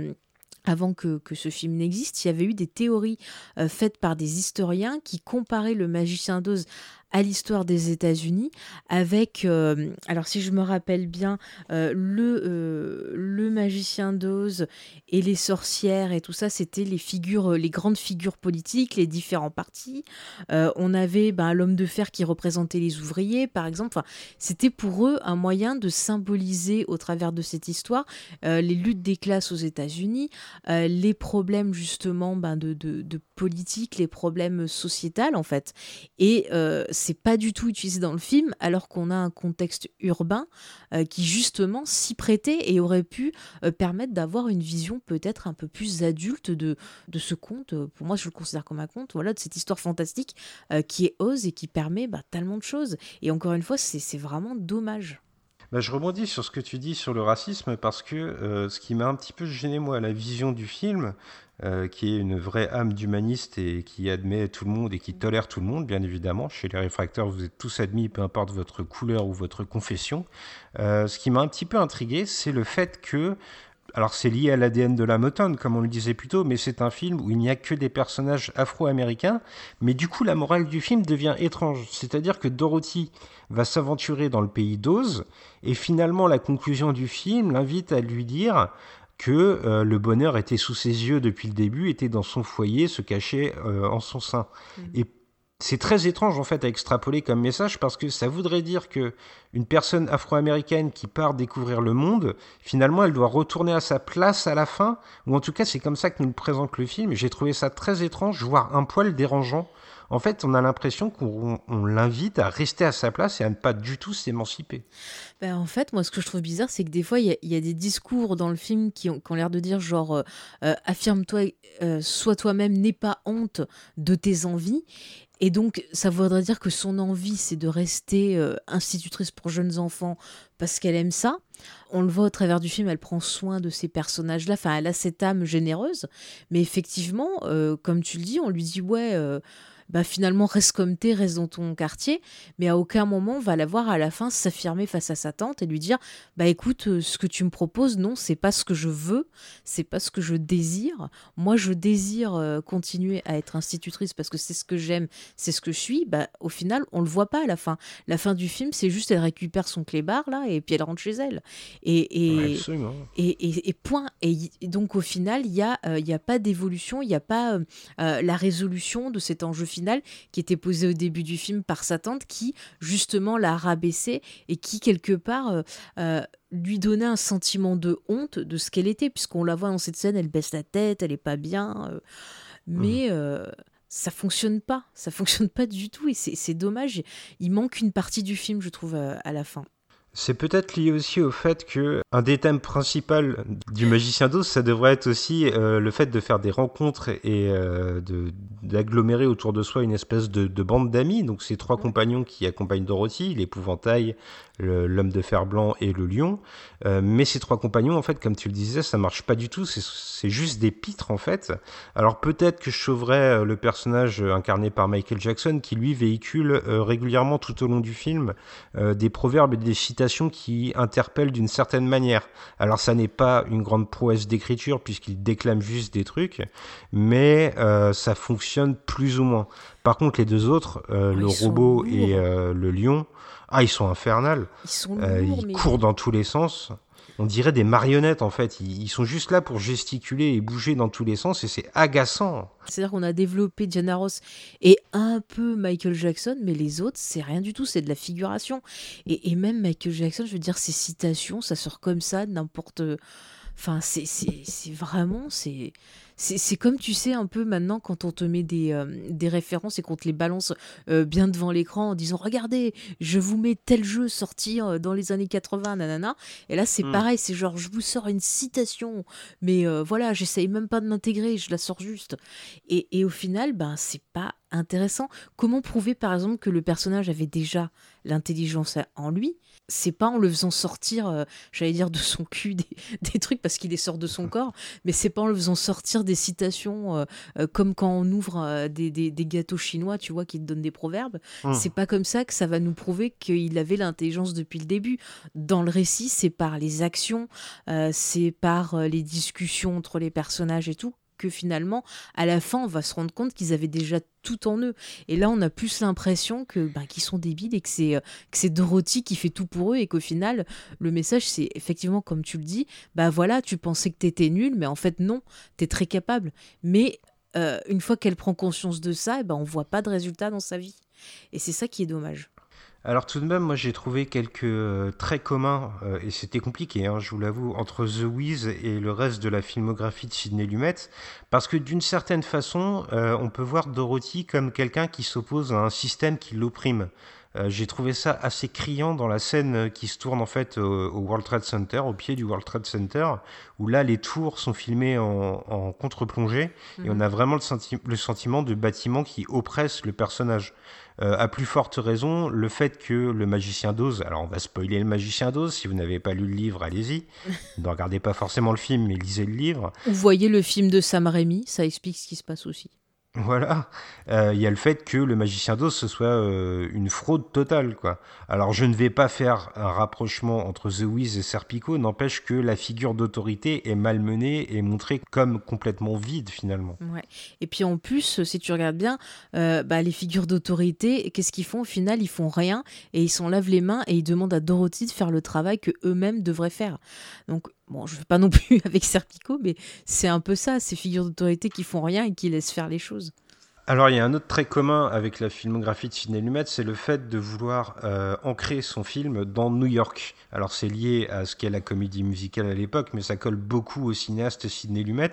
avant que, que, ce film n'existe, il y avait eu des théories faites par des historiens qui comparaient le magicien d'Oz à l'histoire des États-Unis avec, euh, alors si je me rappelle bien, euh, le, euh, le magicien d'Oz et les sorcières et tout ça, c'était les figures, les grandes figures politiques, les différents partis. on avait ben, l'homme de fer qui représentait les ouvriers, par exemple. Enfin, c'était pour eux un moyen de symboliser au travers de cette histoire les luttes des classes aux États-Unis, les problèmes justement ben, de, de, politique, les problèmes sociétals en fait. Et pas du tout utilisé dans le film, alors qu'on a un contexte urbain euh, qui justement s'y prêtait et aurait pu euh, permettre d'avoir une vision peut-être un peu plus adulte de, ce conte. Pour moi, je le considère comme un conte, voilà, de cette histoire fantastique euh, qui est ose et qui permet bah, tellement de choses. Et encore une fois, c'est vraiment dommage. Bah, je rebondis sur ce que tu dis sur le racisme parce que euh, ce qui m'a un petit peu gêné, moi, la vision du film, euh, qui est une vraie âme d'humaniste et qui admet tout le monde et qui tolère tout le monde, bien évidemment. Chez les réfracteurs, vous êtes tous admis, peu importe votre couleur ou votre confession. Euh, ce qui m'a un petit peu intrigué, c'est le fait que alors c'est lié à l'ADN de la Motown, comme on le disait plus tôt, mais c'est un film où il n'y a que des personnages afro-américains. Mais du coup, la morale du film devient étrange. C'est-à-dire que Dorothy va s'aventurer dans le pays d'Oz, et finalement, la conclusion du film l'invite à lui dire que euh, le bonheur était sous ses yeux depuis le début, était dans son foyer, se cachait euh, en son sein. Mm. Et c'est très étrange en fait à extrapoler comme message parce que ça voudrait dire que une personne afro-américaine qui part découvrir le monde, finalement elle doit retourner à sa place à la fin, ou en tout cas c'est comme ça que nous le présente le film. J'ai trouvé ça très étrange, voire un poil dérangeant. En fait, on a l'impression qu'on l'invite à rester à sa place et à ne pas du tout s'émanciper. Ben, en fait, moi, ce que je trouve bizarre, c'est que des fois, il y, a des discours dans le film qui ont, l'air de dire genre, euh, euh, affirme-toi, euh, sois toi-même, n'aie pas honte de tes envies. Et donc, ça voudrait dire que son envie, c'est de rester institutrice pour jeunes enfants parce qu'elle aime ça. On le voit au travers du film, elle prend soin de ces personnages-là. Enfin, elle a cette âme généreuse. Mais effectivement, comme tu le dis, on lui dit, ouais, bah finalement reste comme t'es, reste dans ton quartier, mais à aucun moment on va la voir à la fin s'affirmer face à sa tante et lui dire bah écoute, euh, ce que tu me proposes, non, c'est pas ce que je veux, c'est pas ce que je désire. Moi, je désire euh, continuer à être institutrice parce que c'est ce que j'aime, c'est ce que je suis. Bah au final, on le voit pas à la fin. La fin du film, c'est juste elle récupère son clébard là et puis elle rentre chez elle. Et et, et, et, point. Et, donc au final, il y a euh, il y a pas d'évolution, il n'y a pas la résolution de cet enjeu qui était posé au début du film par sa tante qui justement l'a rabaissé et qui quelque part euh, euh, lui donnait un sentiment de honte de ce qu'elle était puisqu'on la voit dans cette scène elle baisse la tête elle est pas bien euh, mais mmh. ça fonctionne pas. Ça fonctionne pas du tout et c'est dommage. Il manque une partie du film je trouve à la fin c'est peut-être lié aussi au fait que un des thèmes principaux du Magicien d'Oz, ça devrait être aussi euh, le fait de faire des rencontres et euh, d'agglomérer autour de soi une espèce de, de bande d'amis. Donc ces trois compagnons qui accompagnent Dorothy, l'épouvantail, l'homme de fer blanc et le lion. Euh, mais ces trois compagnons, en fait, comme tu le disais, ça marche pas du tout. C'est juste des pitres, en fait. Alors peut-être que je sauverais le personnage incarné par Michael Jackson, qui lui véhicule régulièrement tout au long du film des proverbes et des citations qui interpellent d'une certaine manière. Alors ça n'est pas une grande prouesse d'écriture puisqu'il déclame juste des trucs, mais ça fonctionne plus ou moins. Par contre, les deux autres, le robot et le lion, ah, ils sont infernales. Ils sont euh, Ils courent dans tous les sens. On dirait des marionnettes en fait. Ils, sont juste là pour gesticuler et bouger dans tous les sens et c'est agaçant. C'est-à-dire qu'on a développé Diana Ross et un peu Michael Jackson, mais les autres, c'est rien du tout, c'est de la figuration. Et, et, même Michael Jackson, je veux dire, ses citations, ça sort comme ça, n'importe. Enfin, c'est vraiment. c'est c'est comme tu sais un peu maintenant quand on te met des, euh, des références et qu'on te les balance euh, bien devant l'écran en disant regardez je vous mets tel jeu sorti euh, dans les années 80 nanana et là c'est hmm. pareil c'est genre je vous sors une citation mais voilà j'essaye même pas de l'intégrer je la sors juste et, et au final ben c'est pas intéressant comment prouver par exemple que le personnage avait déjà l'intelligence en lui c'est pas en le faisant sortir, euh, j'allais dire de son cul des, [LAUGHS] trucs parce qu'il est sort de son corps, mais c'est pas en le faisant sortir des citations euh, euh, comme quand on ouvre des, gâteaux chinois, tu vois, qui te donnent des proverbes. Mmh. C'est pas comme ça que ça va nous prouver qu'il avait l'intelligence depuis le début. Dans le récit, c'est par les actions, c'est par les discussions entre les personnages et tout finalement, à la fin, on va se rendre compte qu'ils avaient déjà tout en eux. Et là, on a plus l'impression que ben, qu'ils sont débiles et que c'est euh, que c'est Dorothy qui fait tout pour eux et qu'au final, le message, c'est effectivement, comme tu le dis, bah voilà, tu pensais que t'étais nul, mais en fait, non, t'es très capable. Mais euh, une fois qu'elle prend conscience de ça, eh ben, on voit pas de résultat dans sa vie. Et c'est ça qui est dommage. Alors tout de même, moi j'ai trouvé quelques euh, traits communs, euh, et c'était compliqué, hein, je vous l'avoue, entre The Wiz et le reste de la filmographie de Sidney Lumet, parce que d'une certaine façon, euh, on peut voir Dorothy comme quelqu'un qui s'oppose à un système qui l'opprime. Euh, j'ai trouvé ça assez criant dans la scène qui se tourne en fait au, World Trade Center, au pied du World Trade Center, où là les tours sont filmées en, contre-plongée et on mhm. a vraiment le, le, sentiment de bâtiment qui oppresse le personnage. Euh, à plus forte raison, le fait que le magicien d'Oz, alors on va spoiler le magicien d'Oz, si vous n'avez pas lu le livre, allez-y. [LAUGHS] ne regardez pas forcément le film, mais lisez le livre. Vous voyez le film de Sam Raimi, ça explique ce qui se passe aussi. Voilà, euh, il y a le fait que le magicien d'Oz ce soit euh, une fraude totale, quoi. Alors je ne vais pas faire un rapprochement entre The Wiz et Serpico, n'empêche que la figure d'autorité est malmenée et montrée comme complètement vide finalement. Ouais. Et puis en plus, si tu regardes bien, euh, bah, les figures d'autorité, qu'est-ce qu'ils font? Au final Ils font rien et ils s'en lavent les mains et ils demandent à Dorothy de faire le travail que eux-mêmes devraient faire. Donc bon, je ne fais pas non plus [LAUGHS] avec Serpico, mais c'est un peu ça, ces figures d'autorité qui font rien et qui laissent faire les choses. Alors il y a un autre trait commun avec la filmographie de Sidney Lumet, c'est le fait de vouloir euh, ancrer son film dans New York. Alors c'est lié à ce qu'est la comédie musicale à l'époque, mais ça colle beaucoup au cinéaste Sidney Lumet.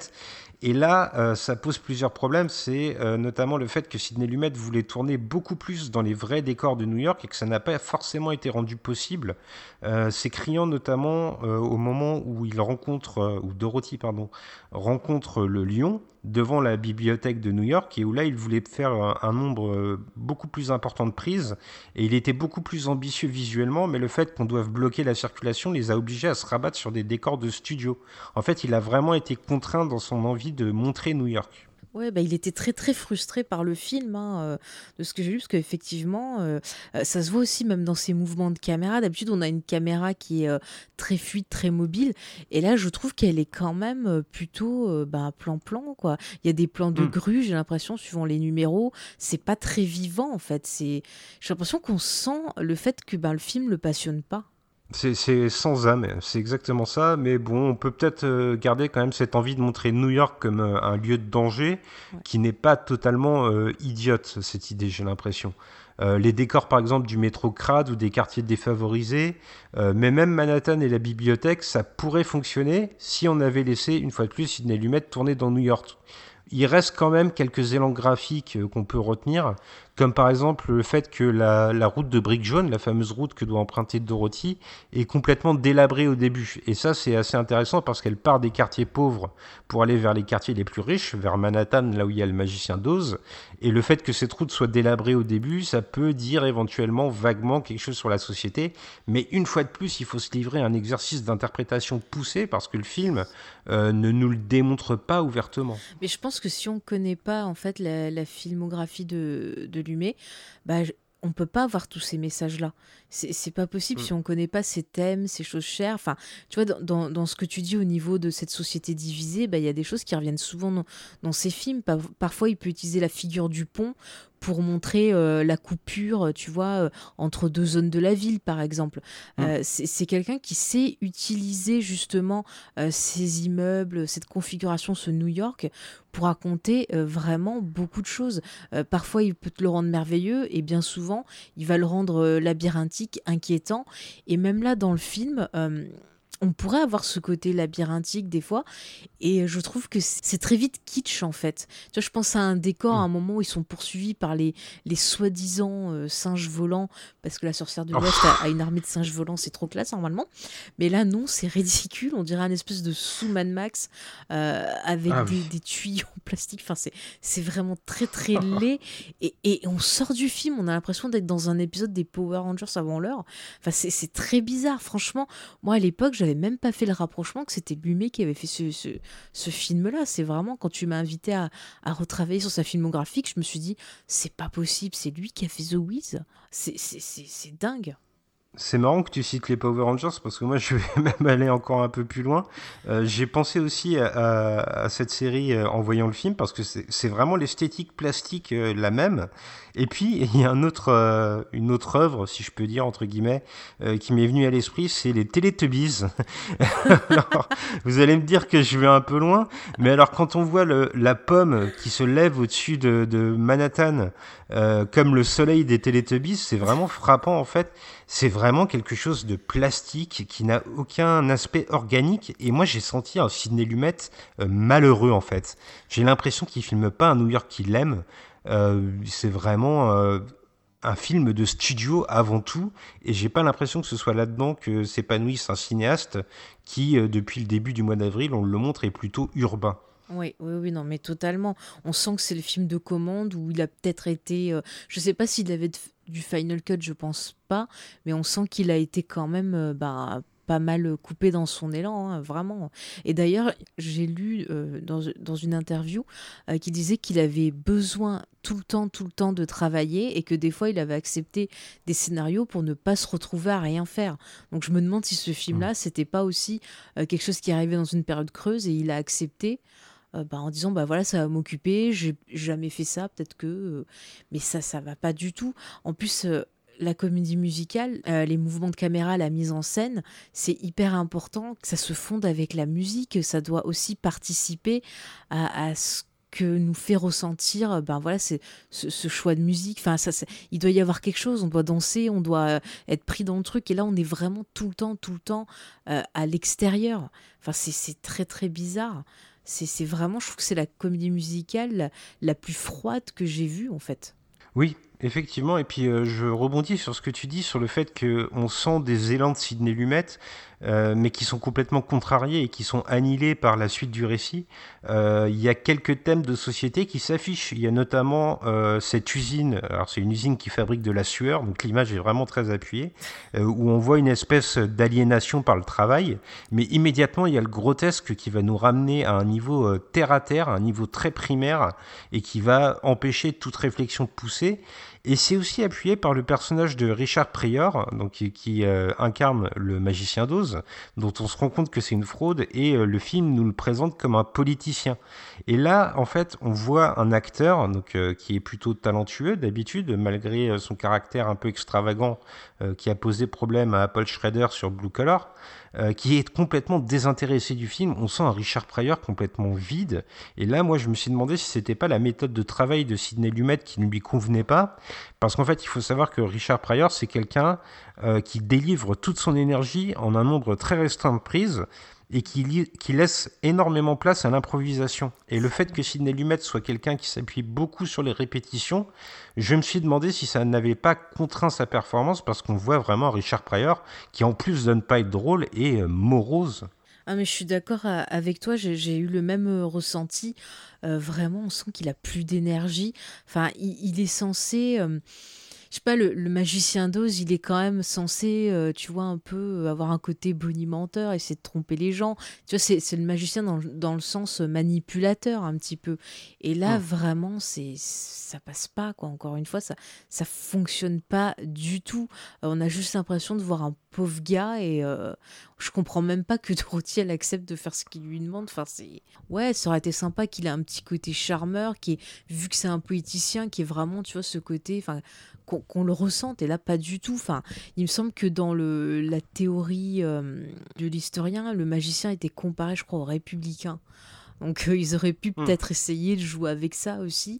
Et là, euh, ça pose plusieurs problèmes. C'est euh, notamment le fait que Sidney Lumet voulait tourner beaucoup plus dans les vrais décors de New York et que ça n'a pas forcément été rendu possible. Euh, c'est criant notamment au moment où il rencontre, ou Dorothy, pardon, rencontre le lion devant la bibliothèque de New York et où là il voulait faire un, nombre beaucoup plus important de prises et il était beaucoup plus ambitieux visuellement mais le fait qu'on doive bloquer la circulation les a obligés à se rabattre sur des décors de studio. En fait il a vraiment été contraint dans son envie de montrer New York. Ouais, bah, il était très très frustré par le film, hein, euh, de ce que j'ai vu, parce qu'effectivement, euh, euh, ça se voit aussi même dans ses mouvements de caméra. D'habitude, on a une caméra qui est très fluide, très mobile, et là, je trouve qu'elle est quand même plutôt bah, plan-plan, quoi. Il y a des plans de hmm. grue, j'ai l'impression, suivant les numéros, c'est pas très vivant en fait. C'est, j'ai l'impression qu'on sent le fait que bah, le film le passionne pas. C'est sans âme, c'est exactement ça. Mais bon, on peut peut-être euh, garder quand même cette envie de montrer New York comme euh, un lieu de danger qui n'est pas totalement euh, idiote, cette idée, j'ai l'impression. les décors, par exemple, du métro crade ou des quartiers défavorisés, mais même Manhattan et la bibliothèque, ça pourrait fonctionner si on avait laissé, une fois de plus, Sidney Lumet tourner dans New York. Il reste quand même quelques élans graphiques qu'on peut retenir, comme par exemple le fait que la, route de Brique Jaune, la fameuse route que doit emprunter Dorothy, est complètement délabrée au début. Et ça, c'est assez intéressant parce qu'elle part des quartiers pauvres pour aller vers les quartiers les plus riches, vers Manhattan, là où il y a le magicien d'Oz. Et le fait que cette route soit délabrée au début, ça peut dire éventuellement vaguement quelque chose sur la société. Mais une fois de plus, il faut se livrer à un exercice d'interprétation poussé parce que le film euh, ne nous le démontre pas ouvertement. Mais je pense que si on ne connaît pas en fait la, filmographie de, de mais bah, on peut pas avoir tous ces messages-là. C'est pas possible mm. si on connaît pas ces thèmes, ces choses chères. Enfin, tu vois, dans, ce que tu dis au niveau de cette société divisée, bah, il y a des choses qui reviennent souvent dans, ces films. Parfois, il peut utiliser la figure du pont pour montrer euh, la coupure, tu vois, euh, entre deux zones de la ville, par exemple. Mm. Euh, c'est quelqu'un qui sait utiliser justement ces immeubles, cette configuration, ce New York, pour raconter vraiment beaucoup de choses. parfois, il peut te le rendre merveilleux et bien souvent, il va le rendre labyrinthique, inquiétant. Et même là, dans le film, on pourrait avoir ce côté labyrinthique des fois. Et je trouve que c'est très vite kitsch en fait. Tu vois, je pense à un décor, à un mm. moment où ils sont poursuivis par les, les soi-disant euh, singes volants, parce que la sorcière de l'Ouest a, une armée de singes volants, c'est trop classe normalement. Mais là, non, c'est ridicule. On dirait un espèce de sous Mad Max euh, avec ah des, tuyaux en plastique. Enfin, c'est vraiment très très [LAUGHS] laid. Et, et, on sort du film, on a l'impression d'être dans un épisode des Power Rangers avant l'heure. Enfin, c'est très bizarre. Franchement, moi à l'époque, j'avais même pas fait le rapprochement que c'était Lumet qui avait fait ce, ce, film-là. C'est vraiment quand tu m'as invité à, à, retravailler sur sa filmographie que je me suis dit, c'est pas possible, c'est lui qui a fait The Wiz. C'est dingue. C'est marrant que tu cites les Power Rangers parce que moi je vais [LAUGHS] même aller encore un peu plus loin. Euh, j'ai pensé aussi à, cette série euh, en voyant le film parce que c'est vraiment l'esthétique plastique euh, la même. Et puis [LAUGHS] il y a un autre, une autre œuvre, si je peux dire entre guillemets, qui m'est venue à l'esprit, c'est les Teletubbies. [LAUGHS] alors, vous allez me dire que je vais un peu loin, mais alors quand on voit le, la pomme qui se lève au-dessus de, de, Manhattan comme le soleil des Teletubbies, c'est vraiment frappant en fait c'est vraiment quelque chose de plastique qui n'a aucun aspect organique. Et moi, j'ai senti un Sidney Lumet euh, malheureux, en fait. J'ai l'impression qu'il filme pas un New York qu'il aime. Euh, c'est vraiment... Euh, un film de studio avant tout, et j'ai pas l'impression que ce soit là-dedans que s'épanouisse un cinéaste qui, euh, depuis le début du mois d'avril, on le montre, est plutôt urbain. Oui, oui, oui, non, mais totalement. On sent que c'est le film de commande où il a peut-être été. euh, je sais pas s'il avait du Final Cut, je pense pas, mais on sent qu'il a été quand même bah, pas mal coupé dans son élan, hein, vraiment. Et d'ailleurs, j'ai lu euh, dans, dans une interview euh, qu'il disait qu'il avait besoin tout le temps, tout le temps de travailler et que des fois, il avait accepté des scénarios pour ne pas se retrouver à rien faire. Donc, je me demande si ce film-là, c'était pas aussi euh, quelque chose qui arrivait dans une période creuse et il a accepté euh, bah, en disant bah voilà ça va m'occuper j'ai jamais fait ça peut-être que euh, mais ça ça va pas du tout en plus euh, la comédie musicale, euh, les mouvements de caméra, la mise en scène, c'est hyper important que ça se fonde avec la musique. Ça doit aussi participer à, ce que nous fait ressentir euh, ben voilà c'est ce, choix de musique. Enfin ça il doit y avoir quelque chose on doit danser on doit euh, être pris dans le truc. Et là on est vraiment tout le temps tout le temps à l'extérieur. Enfin c'est très très bizarre. C'est vraiment je trouve que c'est la comédie musicale la, la plus froide que j'ai vue en fait. Oui, effectivement. Et puis euh, je rebondis sur ce que tu dis sur le fait qu'on sent des élans de Sidney Lumet, euh, mais qui sont complètement contrariés et qui sont annihilés par la suite du récit. Euh, Il y a quelques thèmes de société qui s'affichent. Il y a notamment euh, cette usine. Alors c'est une usine qui fabrique de la sueur, donc l'image est vraiment très appuyée, euh, où on voit une espèce d'aliénation par le travail. Mais immédiatement, il y a le grotesque qui va nous ramener à un niveau terre à terre, un niveau très primaire, et qui va empêcher toute réflexion poussée. Et c'est aussi appuyé par le personnage de Richard Pryor, donc qui, euh, incarne le magicien d'Oz, dont on se rend compte que c'est une fraude, et euh, le film nous le présente comme un politicien. Et là, en fait, on voit un acteur donc euh, qui est plutôt talentueux d'habitude, malgré euh, son caractère un peu extravagant euh, qui a posé problème à Paul Schrader sur Blue Collar, euh, qui est complètement désintéressé du film. On sent un Richard Pryor complètement vide. Et là, moi, je me suis demandé si c'était pas la méthode de travail de Sidney Lumet qui ne lui convenait pas, parce qu'en fait, il faut savoir que Richard Pryor, c'est quelqu'un euh, qui délivre toute son énergie en un nombre très restreint de prises et qui, laisse énormément place à l'improvisation. Et le fait que Sidney Lumet soit quelqu'un qui s'appuie beaucoup sur les répétitions, je me suis demandé si ça n'avait pas contraint sa performance, parce qu'on voit vraiment Richard Pryor qui, en plus de ne pas être drôle, est euh, morose. Ah mais je suis d'accord euh, avec toi, j'ai eu le même euh, ressenti. Vraiment, on sent qu'il a plus d'énergie. Enfin, il, est censé, je sais pas, le, le magicien d'Oz, il est quand même censé, euh, tu vois, un peu euh, avoir un côté bonimenteur, essayer de tromper les gens. Tu vois, c'est le magicien dans, le- dans le sens euh, manipulateur un petit peu. Et là, vraiment, c'est ça passe pas quoi. Encore une fois, ça ça fonctionne pas du tout. Euh, on a juste l'impression de voir un pauvre gars et euh, je comprends même pas que [LAUGHS] Dorothy elle accepte de faire ce qu'il lui demande. Enfin, c'est ouais, ça aurait été sympa qu'il ait un petit côté charmeur, qui est vu que c'est un politicien, qui est vraiment, tu vois, ce côté, enfin, qu'on le ressente. Et là, pas du tout. Enfin, il me semble que dans le la théorie euh, de l'historien, le magicien était comparé, je crois, aux républicains. Donc euh, ils auraient pu Hmm. peut-être essayer de jouer avec ça aussi.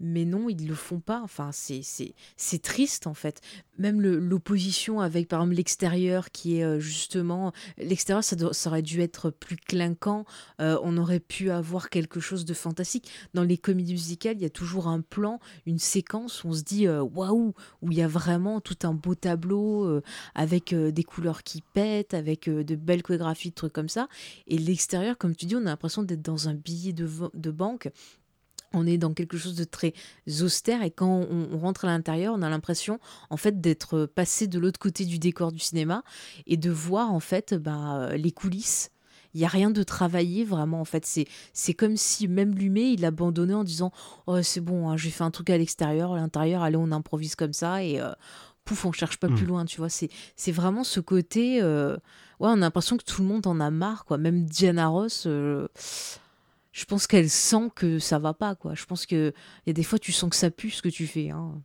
Mais non, ils le font pas. Enfin, c'est c'est c'est triste en fait. Même l'opposition avec par exemple l'extérieur qui est euh, justement l'extérieur, ça, aurait dû être plus clinquant. Euh, on aurait pu avoir quelque chose de fantastique. Dans les comédies musicales, il y a toujours un plan, une séquence où on se dit euh, waouh, où il y a vraiment tout un beau tableau avec des couleurs qui pètent, avec de belles chorégraphies, de trucs comme ça. Et l'extérieur, comme tu dis, on a l'impression d'être dans un billet de banque. On est dans quelque chose de très austère et quand on, on rentre à l'intérieur, on a l'impression en fait d'être passé de l'autre côté du décor du cinéma et de voir en fait bah, les coulisses. Il y a rien de travaillé vraiment en fait. C'est c'est comme si même Lumet il abandonnait en disant oh c'est bon, hein, j'ai fait un truc à l'extérieur, à l'intérieur, allez on improvise comme ça et euh, pouf on cherche pas Mm. plus loin. Tu vois, c'est c'est vraiment ce côté. euh, ouais, on a l'impression que tout le monde en a marre quoi. Même Diana Ross. euh, je pense qu'elle sent que ça va pas, quoi. Je pense que il y a des fois, tu sens que ça pue ce que tu fais. Hein.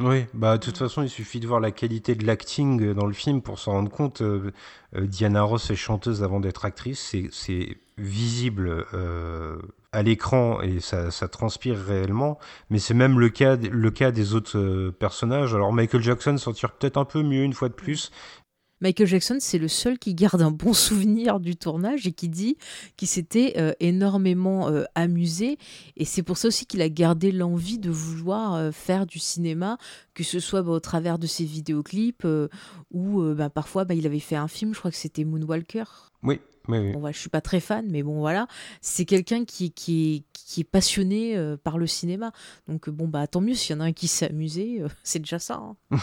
Oui, bah de toute façon, il suffit de voir la qualité de l'acting euh, dans le film pour s'en rendre compte. Euh, euh, Diana Ross est chanteuse avant d'être actrice, c'est- visible à l'écran et ça, ça transpire réellement. Mais c'est même le cas, le cas des autres personnages. Alors Michael Jackson s'en tire peut-être un peu mieux une fois de plus, Michael Jackson, c'est le seul qui garde un bon [LAUGHS] souvenir du tournage et qui dit qu'il s'était euh, énormément euh, amusé. Et c'est pour ça aussi qu'il a gardé l'envie de vouloir euh, faire du cinéma, que ce soit bah, au travers de ses vidéoclips ou bah, parfois bah, il avait fait un film, je crois que c'était Moonwalker. Oui, oui, oui. Bon, je suis pas très fan, mais bon, voilà. C'est quelqu'un qui, qui, qui, est passionné par le cinéma. Donc, bon, bah, tant mieux s'il y en a un qui s'est amusé, [LAUGHS] c'est déjà ça. Hein.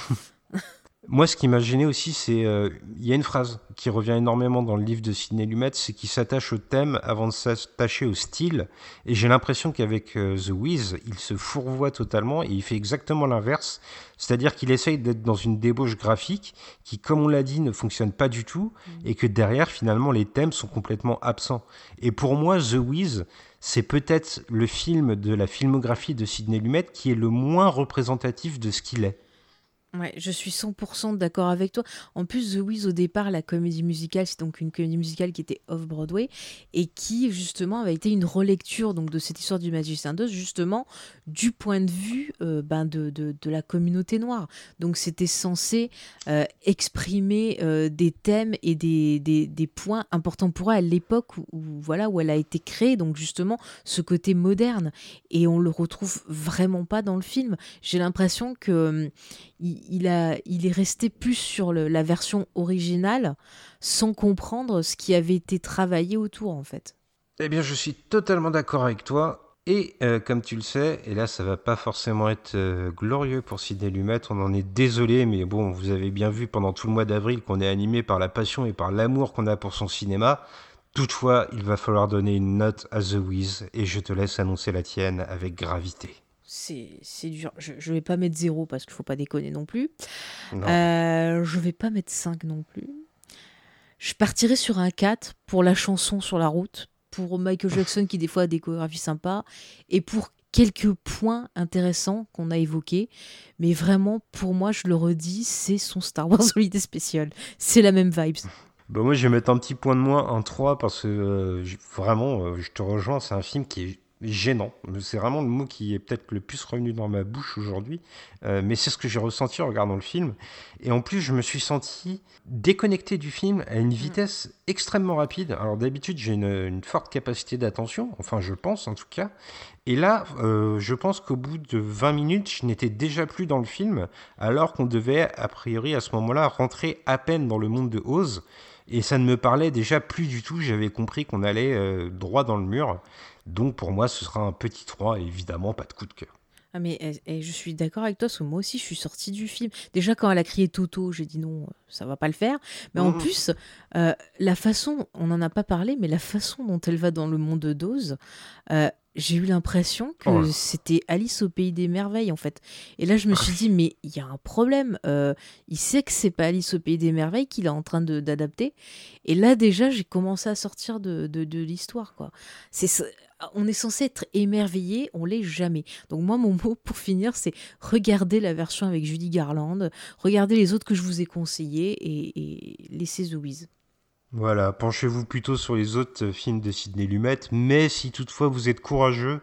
[LAUGHS] Moi, ce qui m'a gêné aussi, c'est euh, il y a une phrase qui revient énormément dans le livre de Sidney Lumet, c'est qu'il s'attache au thème avant de s'attacher au style. Et j'ai l'impression qu'avec euh, The Wiz, il se fourvoie totalement et il fait exactement l'inverse. C'est-à-dire qu'il essaye d'être dans une débauche graphique qui, comme on l'a dit, ne fonctionne pas du tout mmh. et que derrière, finalement, les thèmes sont complètement absents. Et pour moi, The Wiz, c'est peut-être le film de la filmographie de Sidney Lumet qui est le moins représentatif de ce qu'il est. Ouais, je suis 100% d'accord avec toi. En plus, The Wiz, au départ, la comédie musicale, c'est donc une comédie musicale qui était off-Broadway et qui, justement, avait été une relecture donc, de cette histoire du Magicien d'Oz, justement, du point de vue euh, ben, de, de, de, la communauté noire. Donc, c'était censé euh, exprimer euh, des thèmes et des, des, des, points importants pour elle à l'époque où, voilà, où elle a été créée. Donc, justement, ce côté moderne. Et on le retrouve vraiment pas dans le film. J'ai l'impression que hum, il, a, il est resté plus sur la version originale sans comprendre ce qui avait été travaillé autour en fait. Eh bien, je suis totalement d'accord avec toi. Et euh, comme tu le sais, et là ça va pas forcément être euh, glorieux pour Sidney Lumet, on en est désolé, mais bon, vous avez bien vu pendant tout le mois d'avril qu'on est animé par la passion et par l'amour qu'on a pour son cinéma. Toutefois, il va falloir donner une note à The Wiz, et je te laisse annoncer la tienne avec gravité c'est dur. Je, je vais pas mettre 0 parce qu'il faut pas déconner non plus. Euh, je vais pas mettre 5 non plus. Je partirai sur un 4 pour la chanson sur la route, pour Michael [LAUGHS] Jackson qui des fois a des chorégraphies sympas, et pour quelques points intéressants qu'on a évoqués. Mais vraiment, pour moi, je le redis, c'est son Star Wars [LAUGHS] Holiday Special. C'est la même vibes. Bah moi, je vais mettre un petit point de moins, un 3, parce que euh, vraiment, euh, je te rejoins, c'est un film qui est gênant. C'est vraiment le mot qui est peut-être le plus revenu dans ma bouche aujourd'hui, euh, mais c'est ce que j'ai ressenti en regardant le film. Et en plus, je me suis senti déconnecté du film à une vitesse extrêmement rapide. Alors d'habitude, j'ai une, forte capacité d'attention, enfin je pense en tout cas. Et là, euh, je pense qu'au bout de 20 minutes, je n'étais déjà plus dans le film, alors qu'on devait, a priori, à ce moment-là, rentrer à peine dans le monde de Oz. Et ça ne me parlait déjà plus du tout, j'avais compris qu'on allait euh, droit dans le mur. Donc pour moi, ce sera un petit 3 et évidemment pas de coup de cœur. Ah mais eh, eh, je suis d'accord avec toi, parce que moi aussi je suis sortie du film. Déjà quand elle a crié Toto, j'ai dit non, ça va pas le faire. Mais en mmh. plus, euh, la façon, on n'en a pas parlé, mais la façon dont elle va dans le monde de Dose, euh, j'ai eu l'impression que oh c'était Alice au pays des merveilles en fait. Et là je me [LAUGHS] suis dit mais il y a un problème. Euh, il sait que c'est pas Alice au pays des merveilles qu'il est en train d'adapter. Et là déjà j'ai commencé à sortir de, de, de l'histoire quoi. C'est on est censé être émerveillé, on l'est jamais. Donc moi, mon [LAUGHS] mot pour finir, c'est regarder la version avec Judy Garland, regardez les autres que je vous ai conseillés et, laissez The Wiz. Voilà, penchez-vous plutôt sur les autres films de Sidney Lumet, mais si toutefois vous êtes courageux,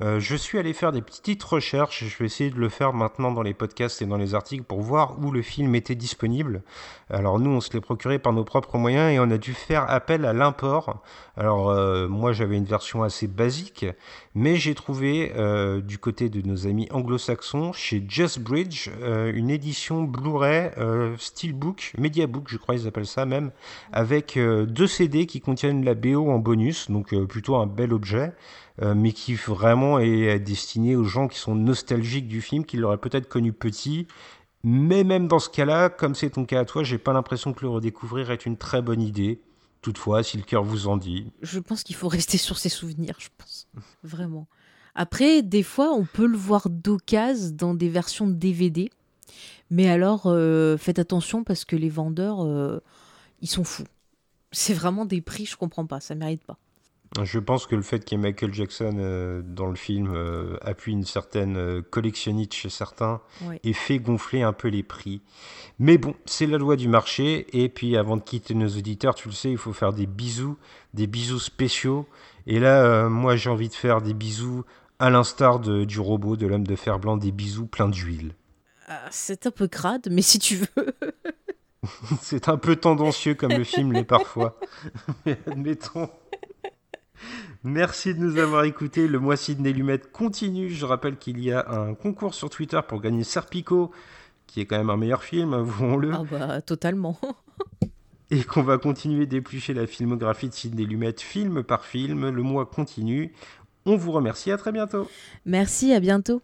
euh, je suis allé faire des petites recherches, je vais essayer de le faire maintenant dans les podcasts et dans les articles pour voir où le film était disponible. Alors nous, on se l'est procuré par nos propres moyens et on a dû faire appel à l'import. Alors euh, moi, j'avais une version assez basique, mais j'ai trouvé euh, du côté de nos amis anglo-saxons chez Just Bridge une édition Blu-ray Steelbook, Mediabook, je crois ils appellent ça même, avec deux CD qui contiennent la BO en bonus, donc plutôt un bel objet. Euh, mais qui vraiment est destiné aux gens qui sont nostalgiques du film, qui l'auraient peut-être connu petit. Mais même dans ce cas-là, comme c'est ton cas à toi, j'ai pas l'impression que le redécouvrir est une très bonne idée. Toutefois, si le cœur vous en dit. Je pense qu'il faut [LAUGHS] rester sur ses souvenirs, je pense. Vraiment. Après, des fois, on peut le voir d'occasion dans des versions DVD. Mais alors, euh, faites attention parce que les vendeurs, euh, ils sont fous. C'est vraiment des prix, je comprends pas, ça mérite pas. Je pense que le fait qu'il y ait Michael Jackson euh, dans le film euh, appuie une certaine euh, collectionnite chez certains et fait gonfler un peu les prix. Mais bon, c'est la loi du marché. Et puis avant de quitter nos auditeurs, tu le sais, il faut faire des bisous, des bisous spéciaux. Et là, moi j'ai envie de faire des bisous à l'instar du robot, de l'homme de fer blanc, des bisous pleins d'huile. Ah, c'est un peu crade, mais si tu veux. [LAUGHS] C'est un peu tendancieux comme le film l'est parfois. [LAUGHS] Mais admettons. Merci de nous avoir écoutés. Le mois Sidney Lumet continue. Je rappelle qu'il y a un concours sur Twitter pour gagner Serpico, qui est quand même un meilleur film, avouons-le. Ah bah totalement. Et qu'on va continuer d'éplucher la filmographie de Sidney Lumet film par film. Le mois continue. On vous remercie. À très bientôt. Merci, à bientôt.